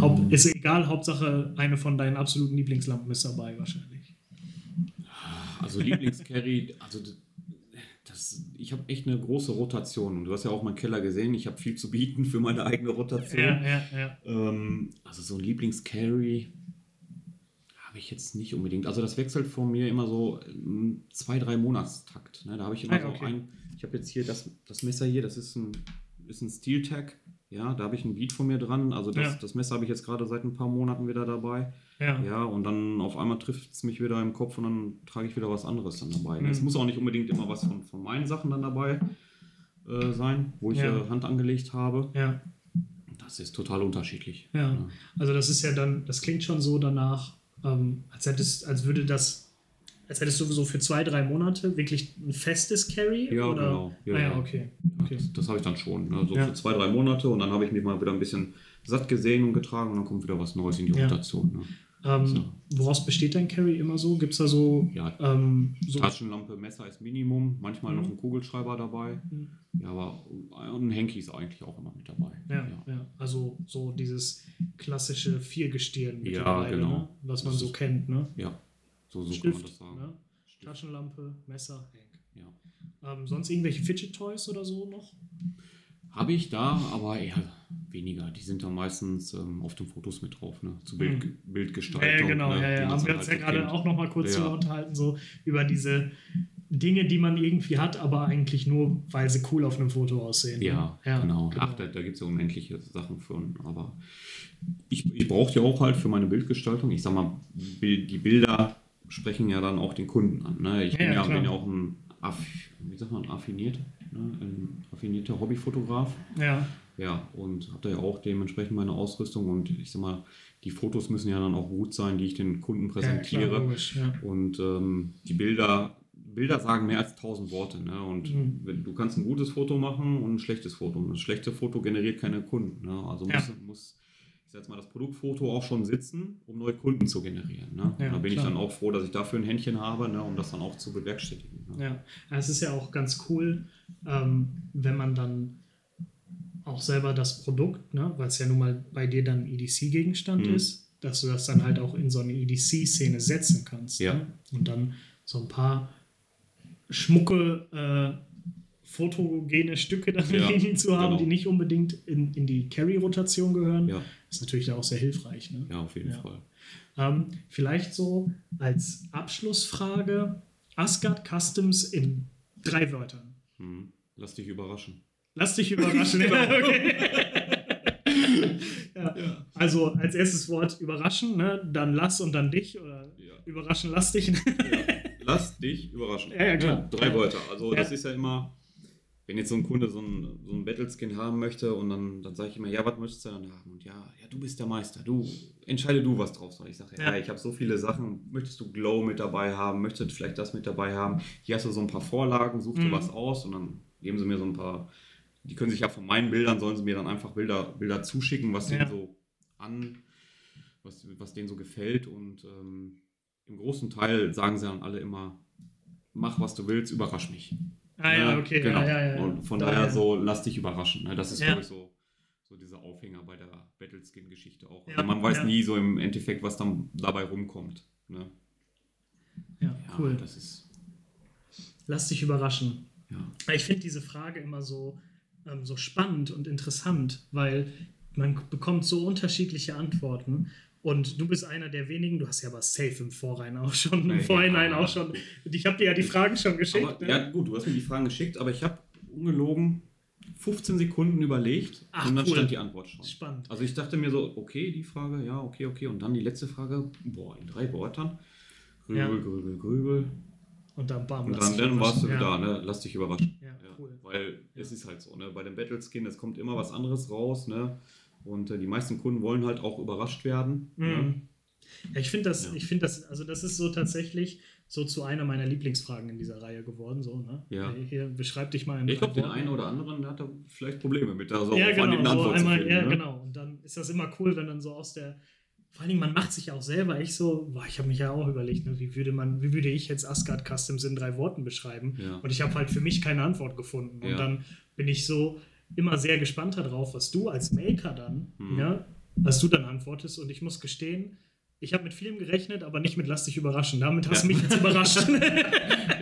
[SPEAKER 1] Haupt, ist egal, Hauptsache eine von deinen absoluten Lieblingslampen ist dabei wahrscheinlich.
[SPEAKER 2] Also Lieblingscarry, also das, ich habe echt eine große Rotation. Und du hast ja auch meinen Keller gesehen. Ich habe viel zu bieten für meine eigene Rotation.
[SPEAKER 1] Ja, ja, ja.
[SPEAKER 2] Ähm, also so ein Lieblingscarry habe ich jetzt nicht unbedingt. Also das wechselt von mir immer so im zwei, drei Monatstakt. Ne? Da habe ich immer
[SPEAKER 1] Ah,
[SPEAKER 2] so
[SPEAKER 1] okay.
[SPEAKER 2] ein, ich habe jetzt hier das, das Messer hier, das ist ein, ist ein Steel Tag. Ja, da habe ich ein Beat von mir dran. Also das, das Messer habe ich jetzt gerade seit ein paar Monaten wieder dabei.
[SPEAKER 1] Ja,
[SPEAKER 2] Ja, und dann auf einmal trifft es mich wieder im Kopf und dann trage ich wieder was anderes dann dabei.
[SPEAKER 1] Mhm.
[SPEAKER 2] Es muss auch nicht unbedingt immer was von, von meinen Sachen dann dabei äh, sein, wo ich
[SPEAKER 1] Ja.
[SPEAKER 2] äh, Hand angelegt habe.
[SPEAKER 1] ja.
[SPEAKER 2] Das ist total unterschiedlich.
[SPEAKER 1] Ja, also das ist ja dann, das klingt schon so danach, ähm, als hättest, als würde das, als hättest du so für zwei, drei Monate wirklich ein festes Carry?
[SPEAKER 2] Ja,
[SPEAKER 1] oder?
[SPEAKER 2] genau. Ja,
[SPEAKER 1] ah, ja,
[SPEAKER 2] ja.
[SPEAKER 1] okay.
[SPEAKER 2] Ja,
[SPEAKER 1] okay.
[SPEAKER 2] Das, das habe ich dann schon. Ne? So
[SPEAKER 1] Ja.
[SPEAKER 2] für zwei, drei Monate und dann habe ich mich mal wieder ein bisschen satt gesehen und getragen und dann kommt wieder was Neues in die
[SPEAKER 1] Ja.
[SPEAKER 2] Rotation. Ne?
[SPEAKER 1] Ähm,
[SPEAKER 2] So.
[SPEAKER 1] Woraus besteht dein Carry immer so? Gibt es da so,
[SPEAKER 2] Ja,
[SPEAKER 1] ähm, so
[SPEAKER 2] Taschenlampe, Messer ist Minimum, manchmal noch
[SPEAKER 1] Mhm.
[SPEAKER 2] ein Kugelschreiber dabei.
[SPEAKER 1] Mhm.
[SPEAKER 2] Ja, aber ein Henki ist eigentlich auch immer mit dabei.
[SPEAKER 1] Ja, ja, also so dieses klassische Viergestirn
[SPEAKER 2] Ja,
[SPEAKER 1] mittlerweile,
[SPEAKER 2] genau.
[SPEAKER 1] ne? was man
[SPEAKER 2] Das
[SPEAKER 1] so kennt. Ne?
[SPEAKER 2] Ja, so, so kann
[SPEAKER 1] Stift,
[SPEAKER 2] man das sagen.
[SPEAKER 1] ne? Taschenlampe, Messer, Henk.
[SPEAKER 2] Ja.
[SPEAKER 1] Ähm, sonst irgendwelche Fidget Toys oder so noch?
[SPEAKER 2] Habe ich da, aber eher weniger. Die sind dann meistens ähm, auf den Fotos mit drauf, ne? Zu Bild,
[SPEAKER 1] Mhm.
[SPEAKER 2] Bildgestaltung.
[SPEAKER 1] Ja, genau,
[SPEAKER 2] ne?
[SPEAKER 1] ja, ja. Haben wir uns
[SPEAKER 2] halt
[SPEAKER 1] ja gerade auch noch mal kurz
[SPEAKER 2] Ja.
[SPEAKER 1] unterhalten, so über diese Dinge, die man irgendwie hat, aber eigentlich nur, weil sie cool auf einem Foto aussehen. ne?
[SPEAKER 2] Ja, genau. Ach, da, da gibt es ja unendliche Sachen für. Aber ich, ich brauche die auch halt für meine Bildgestaltung. Ich sag mal, die Bilder sprechen ja dann auch den Kunden an. Ne? Ich
[SPEAKER 1] Ja,
[SPEAKER 2] bin,
[SPEAKER 1] ja,
[SPEAKER 2] ja, bin ja auch ein, Aff, wie sagt man, affiniert, ne? ein affinierter Hobbyfotograf.
[SPEAKER 1] ja.
[SPEAKER 2] Ja, und habe da ja auch dementsprechend meine Ausrüstung. Und ich sag mal, die Fotos müssen ja dann auch gut sein, die ich den Kunden
[SPEAKER 1] Ja,
[SPEAKER 2] präsentiere.
[SPEAKER 1] klar, logisch, ja.
[SPEAKER 2] Und ähm, die Bilder, Bilder sagen mehr als tausend Worte. Ne? Und
[SPEAKER 1] Mhm.
[SPEAKER 2] wenn, du kannst ein gutes Foto machen und ein schlechtes Foto. Und das schlechte Foto generiert keine Kunden. Ne? Also
[SPEAKER 1] Ja.
[SPEAKER 2] muss, muss, ich sag jetzt mal, das Produktfoto auch schon sitzen, um neue Kunden zu generieren. Ne?
[SPEAKER 1] Ja,
[SPEAKER 2] da bin
[SPEAKER 1] klar.
[SPEAKER 2] ich dann auch froh, dass ich dafür ein Händchen habe, ne? um das dann auch zu bewerkstelligen. Ne?
[SPEAKER 1] Ja, es ist ja auch ganz cool, ähm, wenn man dann auch selber das Produkt, ne, weil es ja nun mal bei dir dann EDC-Gegenstand
[SPEAKER 2] Mhm.
[SPEAKER 1] ist, dass du das dann halt auch in so eine EDC-Szene setzen kannst.
[SPEAKER 2] Ja.
[SPEAKER 1] Ne? Und dann so ein paar schmucke, äh, fotogene Stücke dann
[SPEAKER 2] Ja,
[SPEAKER 1] zu haben,
[SPEAKER 2] genau.
[SPEAKER 1] die nicht unbedingt in, in die Carry-Rotation gehören,
[SPEAKER 2] Ja,
[SPEAKER 1] ist natürlich da auch sehr hilfreich. Ne?
[SPEAKER 2] ja, auf jeden
[SPEAKER 1] Ja.
[SPEAKER 2] Fall.
[SPEAKER 1] Ähm, vielleicht so als Abschlussfrage: Asgard Customs in drei Wörtern.
[SPEAKER 2] Mhm. Lass dich überraschen.
[SPEAKER 1] Lass dich überraschen.
[SPEAKER 2] Genau.
[SPEAKER 1] ja, ja. Also als erstes Wort überraschen, ne? dann lass und dann dich oder überraschen, lass dich.
[SPEAKER 2] Ja. Lass dich überraschen.
[SPEAKER 1] Ja, ja, klar.
[SPEAKER 2] drei. Wörter. Also das ist ja immer, wenn jetzt so ein Kunde so ein, so ein Battleskin haben möchte und dann, dann sage ich immer, ja, was möchtest du dann haben? Und ja, ja, du bist der Meister, du entscheide du, was drauf soll. Ich sage, ja,
[SPEAKER 1] Ja.
[SPEAKER 2] ich habe so viele Sachen, möchtest du Glow mit dabei haben, möchtest du vielleicht das mit dabei haben? Hier hast du so ein paar Vorlagen, such dir
[SPEAKER 1] Mhm.
[SPEAKER 2] was aus und dann geben sie mir so ein paar, die können sich ja von meinen Bildern, sollen sie mir dann einfach Bilder, Bilder zuschicken, was
[SPEAKER 1] Ja.
[SPEAKER 2] denen so an, was, was denen so gefällt und ähm, im großen Teil sagen sie dann alle immer, mach was du willst, überrasch mich.
[SPEAKER 1] Ah ja,
[SPEAKER 2] Ne?
[SPEAKER 1] okay.
[SPEAKER 2] Genau.
[SPEAKER 1] Ja, ja, ja.
[SPEAKER 2] Und von
[SPEAKER 1] Da,
[SPEAKER 2] daher so, lass dich überraschen. Ne? Das ist, glaube ich, so, so dieser Aufhänger bei der Battleskin-Geschichte auch. Also man weiß nie so im Endeffekt, was dann dabei rumkommt. Ne?
[SPEAKER 1] Ja, cool.
[SPEAKER 2] Das ist,
[SPEAKER 1] Lass dich überraschen.
[SPEAKER 2] ja.
[SPEAKER 1] Ich finde diese Frage immer so, ähm, so spannend und interessant, weil man bekommt so unterschiedliche Antworten. Und du bist einer der wenigen, du hast ja aber safe im Vorhinein auch schon, im
[SPEAKER 2] Ja,
[SPEAKER 1] Vorhinein
[SPEAKER 2] ja.
[SPEAKER 1] auch schon. Ich habe dir ja die Fragen schon geschickt.
[SPEAKER 2] Aber,
[SPEAKER 1] ne?
[SPEAKER 2] ja, gut, du hast mir die Fragen geschickt, aber ich habe ungelogen 15 Sekunden überlegt
[SPEAKER 1] Ach,
[SPEAKER 2] und dann
[SPEAKER 1] cool.
[SPEAKER 2] stand die Antwort schon.
[SPEAKER 1] Spannend.
[SPEAKER 2] Also ich dachte mir so, okay, die Frage, ja, okay, okay. Und dann die letzte Frage, boah, in drei Wörtern. Grübel,
[SPEAKER 1] Ja.
[SPEAKER 2] grübel, grübel.
[SPEAKER 1] Und dann bam.
[SPEAKER 2] Und dann, dann warst du
[SPEAKER 1] überraschen.
[SPEAKER 2] da, ne? Lass dich überraschen.
[SPEAKER 1] Ja, ja,
[SPEAKER 2] Ja,
[SPEAKER 1] cool.
[SPEAKER 2] Weil es ist halt so, ne? Bei dem Battleskin, es kommt immer was anderes raus, ne? Und äh, die meisten Kunden wollen halt auch überrascht werden. Ne?
[SPEAKER 1] Mhm. Ja, ich finde das,
[SPEAKER 2] Ja.
[SPEAKER 1] ich finde das, also das ist so tatsächlich so zu einer meiner Lieblingsfragen in dieser Reihe geworden. So, ne?
[SPEAKER 2] Ja.
[SPEAKER 1] Hier, beschreib dich mal in
[SPEAKER 2] Ich glaube, den einen oder anderen der hat da vielleicht Probleme mit, da so
[SPEAKER 1] ja, genau, so einmal,
[SPEAKER 2] finden.
[SPEAKER 1] ja,
[SPEAKER 2] ne?
[SPEAKER 1] genau. Und dann ist das immer cool, wenn dann so aus der, vor allen Dingen, man macht sich ja auch selber echt so, boah, ich habe mich ja auch überlegt, ne, wie würde man, wie würde ich jetzt Asgard Customs in drei Worten beschreiben?
[SPEAKER 2] Ja.
[SPEAKER 1] Und ich habe halt für mich keine Antwort gefunden. Und
[SPEAKER 2] Ja.
[SPEAKER 1] dann bin ich so immer sehr gespannt darauf, was du als Maker dann,
[SPEAKER 2] Mhm.
[SPEAKER 1] ja, was du dann antwortest. Und ich muss gestehen, ich habe mit vielem gerechnet, aber nicht mit Lass dich überraschen. Damit hast du
[SPEAKER 2] Ja.
[SPEAKER 1] mich jetzt überrascht.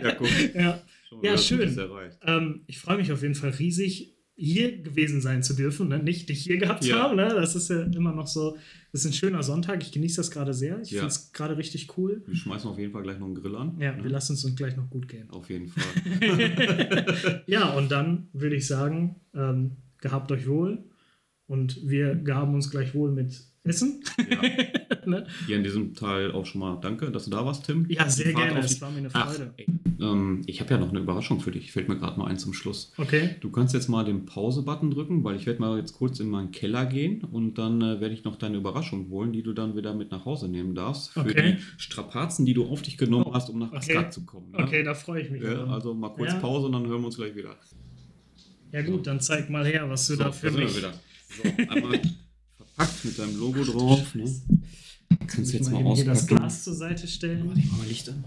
[SPEAKER 2] Ja, guck.
[SPEAKER 1] ja. Ja, schön. Ähm, ich freue mich auf jeden Fall riesig, hier gewesen sein zu dürfen, ne? nicht dich hier gehabt zu
[SPEAKER 2] Ja.
[SPEAKER 1] haben. Ne? Das ist ja immer noch so, das ist ein schöner Sonntag. Ich genieße das gerade sehr. Ich
[SPEAKER 2] Ja.
[SPEAKER 1] finde es gerade richtig cool.
[SPEAKER 2] Wir schmeißen auf jeden Fall gleich noch einen Grill an.
[SPEAKER 1] Ja,
[SPEAKER 2] ne?
[SPEAKER 1] wir lassen es uns gleich noch gut gehen.
[SPEAKER 2] Auf jeden Fall.
[SPEAKER 1] ja, und dann würde ich sagen, ähm, gehabt euch wohl. Und wir gaben uns gleich wohl mit Essen.
[SPEAKER 2] ja.
[SPEAKER 1] ne?
[SPEAKER 2] Hier in diesem Teil auch schon mal danke, dass du da warst, Tim.
[SPEAKER 1] Ja, sehr gerne. Es war mir eine
[SPEAKER 2] Ach,
[SPEAKER 1] Freude.
[SPEAKER 2] ey, ähm, ich habe ja noch eine Überraschung für dich. Fällt mir gerade mal ein zum Schluss.
[SPEAKER 1] Okay.
[SPEAKER 2] Du kannst jetzt mal den Pause-Button drücken, weil ich werde mal jetzt kurz in meinen Keller gehen und dann äh, werde ich noch deine Überraschung holen, die du dann wieder mit nach Hause nehmen darfst. Für
[SPEAKER 1] Okay.
[SPEAKER 2] die Strapazen, die du auf dich genommen
[SPEAKER 1] Oh,
[SPEAKER 2] hast, um nach
[SPEAKER 1] okay.
[SPEAKER 2] Asgard zu kommen. Ne?
[SPEAKER 1] Okay, da freue ich mich. Drauf.
[SPEAKER 2] also mal kurz
[SPEAKER 1] Ja.
[SPEAKER 2] Pause und dann hören wir uns gleich wieder.
[SPEAKER 1] ja gut, dann zeig mal her, was du
[SPEAKER 2] So,
[SPEAKER 1] da für mich...
[SPEAKER 2] So, einmal verpackt mit deinem Logo drauf. Ne? Kannst du jetzt
[SPEAKER 1] mal
[SPEAKER 2] mal
[SPEAKER 1] hier das? Glas zur Seite stellen.
[SPEAKER 2] Ich mach mal Licht an.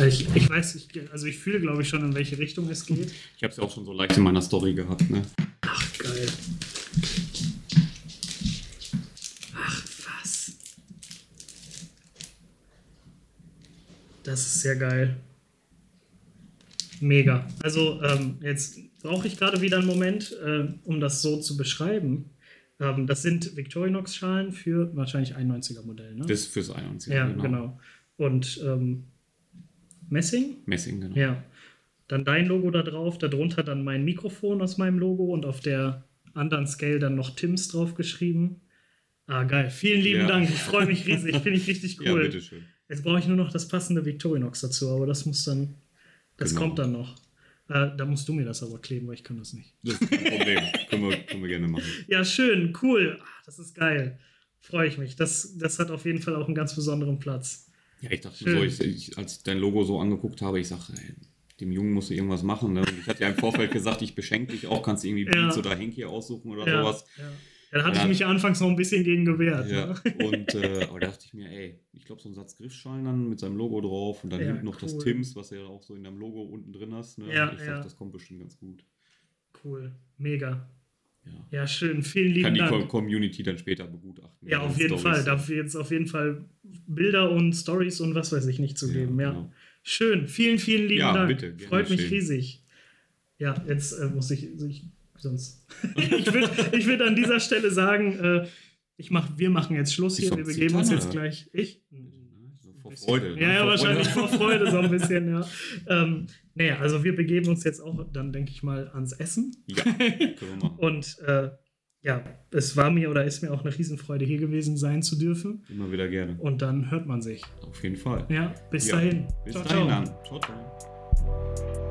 [SPEAKER 1] Äh, Ich, ich weiß, ich, also ich fühle, glaube ich, schon, in welche Richtung es geht.
[SPEAKER 2] Ich habe es ja auch schon so leicht in meiner Story gehabt, ne?
[SPEAKER 1] Ach, geil. Ach, was. Das ist sehr geil. Mega. Also, ähm, jetzt brauche ich gerade wieder einen Moment, äh, um das so zu beschreiben. Ähm, das sind Victorinox-Schalen für wahrscheinlich 91er Modell, ne?
[SPEAKER 2] Das ist fürs 91.
[SPEAKER 1] ja, genau. Und ähm, Messing?
[SPEAKER 2] Messing, genau.
[SPEAKER 1] Ja. Dann dein Logo da drauf, darunter dann mein Mikrofon aus meinem Logo und auf der anderen Scale dann noch Tims draufgeschrieben. Ah, geil. Vielen lieben
[SPEAKER 2] Ja.
[SPEAKER 1] Dank. Ich freue mich riesig. Finde ich richtig
[SPEAKER 2] Ja,
[SPEAKER 1] cool.
[SPEAKER 2] bitteschön.
[SPEAKER 1] Jetzt brauche ich nur noch das passende Victorinox dazu, aber das muss dann. Das
[SPEAKER 2] Genau.
[SPEAKER 1] kommt dann noch. Äh, da musst du mir das aber kleben, weil ich kann das nicht.
[SPEAKER 2] Das ist kein Problem. können, wir, können wir gerne machen.
[SPEAKER 1] Ja, schön, cool. Ah, das ist geil. Freue ich mich. Das, das hat auf jeden Fall auch einen ganz besonderen Platz.
[SPEAKER 2] Ja, ich dachte
[SPEAKER 1] Schön.
[SPEAKER 2] so, ich, ich, als ich dein Logo so angeguckt habe, ich sage, dem Jungen musst du irgendwas machen. Ne? Ich hatte ja im Vorfeld gesagt, ich beschenke dich auch, kannst du irgendwie
[SPEAKER 1] Ja.
[SPEAKER 2] Beats oder Henki aussuchen oder
[SPEAKER 1] Ja,
[SPEAKER 2] sowas.
[SPEAKER 1] ja. Ja, da hatte
[SPEAKER 2] Ja.
[SPEAKER 1] ich mich ja anfangs noch ein bisschen gegen gewehrt.
[SPEAKER 2] Ja,
[SPEAKER 1] Ne?
[SPEAKER 2] und äh, aber da dachte ich mir, ey, ich glaube, so ein Satz Griffschalen dann mit seinem Logo drauf und dann
[SPEAKER 1] Ja,
[SPEAKER 2] hinten noch das
[SPEAKER 1] cool.
[SPEAKER 2] Tims, was du ja auch so in deinem Logo unten drin hast. Ne?
[SPEAKER 1] Ja,
[SPEAKER 2] ich
[SPEAKER 1] ja.
[SPEAKER 2] dachte, das kommt bestimmt ganz gut.
[SPEAKER 1] Cool, mega.
[SPEAKER 2] Ja.
[SPEAKER 1] Ja, schön. Vielen lieben
[SPEAKER 2] Kann die
[SPEAKER 1] Dank.
[SPEAKER 2] Com- Community dann später begutachten.
[SPEAKER 1] Ja, auf
[SPEAKER 2] den
[SPEAKER 1] jeden
[SPEAKER 2] Stories.
[SPEAKER 1] Fall. Darf jetzt auf jeden Fall Bilder und Stories und was weiß ich nicht zu geben. Ja,
[SPEAKER 2] genau.
[SPEAKER 1] schön. Vielen, vielen lieben
[SPEAKER 2] Ja,
[SPEAKER 1] Dank.
[SPEAKER 2] bitte,
[SPEAKER 1] Freut mich riesig. Ja, jetzt äh, muss ich, ich sonst. ich würde ich würd an dieser Stelle sagen, äh, ich mach, wir machen jetzt Schluss hier. Wir begeben uns jetzt gleich. Ich?
[SPEAKER 2] Vor. Freude. ne?
[SPEAKER 1] Ja, ja,
[SPEAKER 2] Vor
[SPEAKER 1] wahrscheinlich
[SPEAKER 2] Freude.
[SPEAKER 1] vor Freude so ein bisschen, ja. Ähm, naja, also wir begeben uns jetzt auch dann, denke ich mal, ans Essen.
[SPEAKER 2] Ja, können wir machen.
[SPEAKER 1] Und äh, ja, es war mir oder ist mir auch eine Riesenfreude, hier gewesen sein zu dürfen.
[SPEAKER 2] Immer wieder gerne.
[SPEAKER 1] Und dann hört man sich.
[SPEAKER 2] Auf jeden Fall.
[SPEAKER 1] Ja, bis
[SPEAKER 2] Ja.
[SPEAKER 1] dahin.
[SPEAKER 2] Bis
[SPEAKER 1] Ciao,
[SPEAKER 2] dahin
[SPEAKER 1] ciao.
[SPEAKER 2] dann. Ciao, ciao.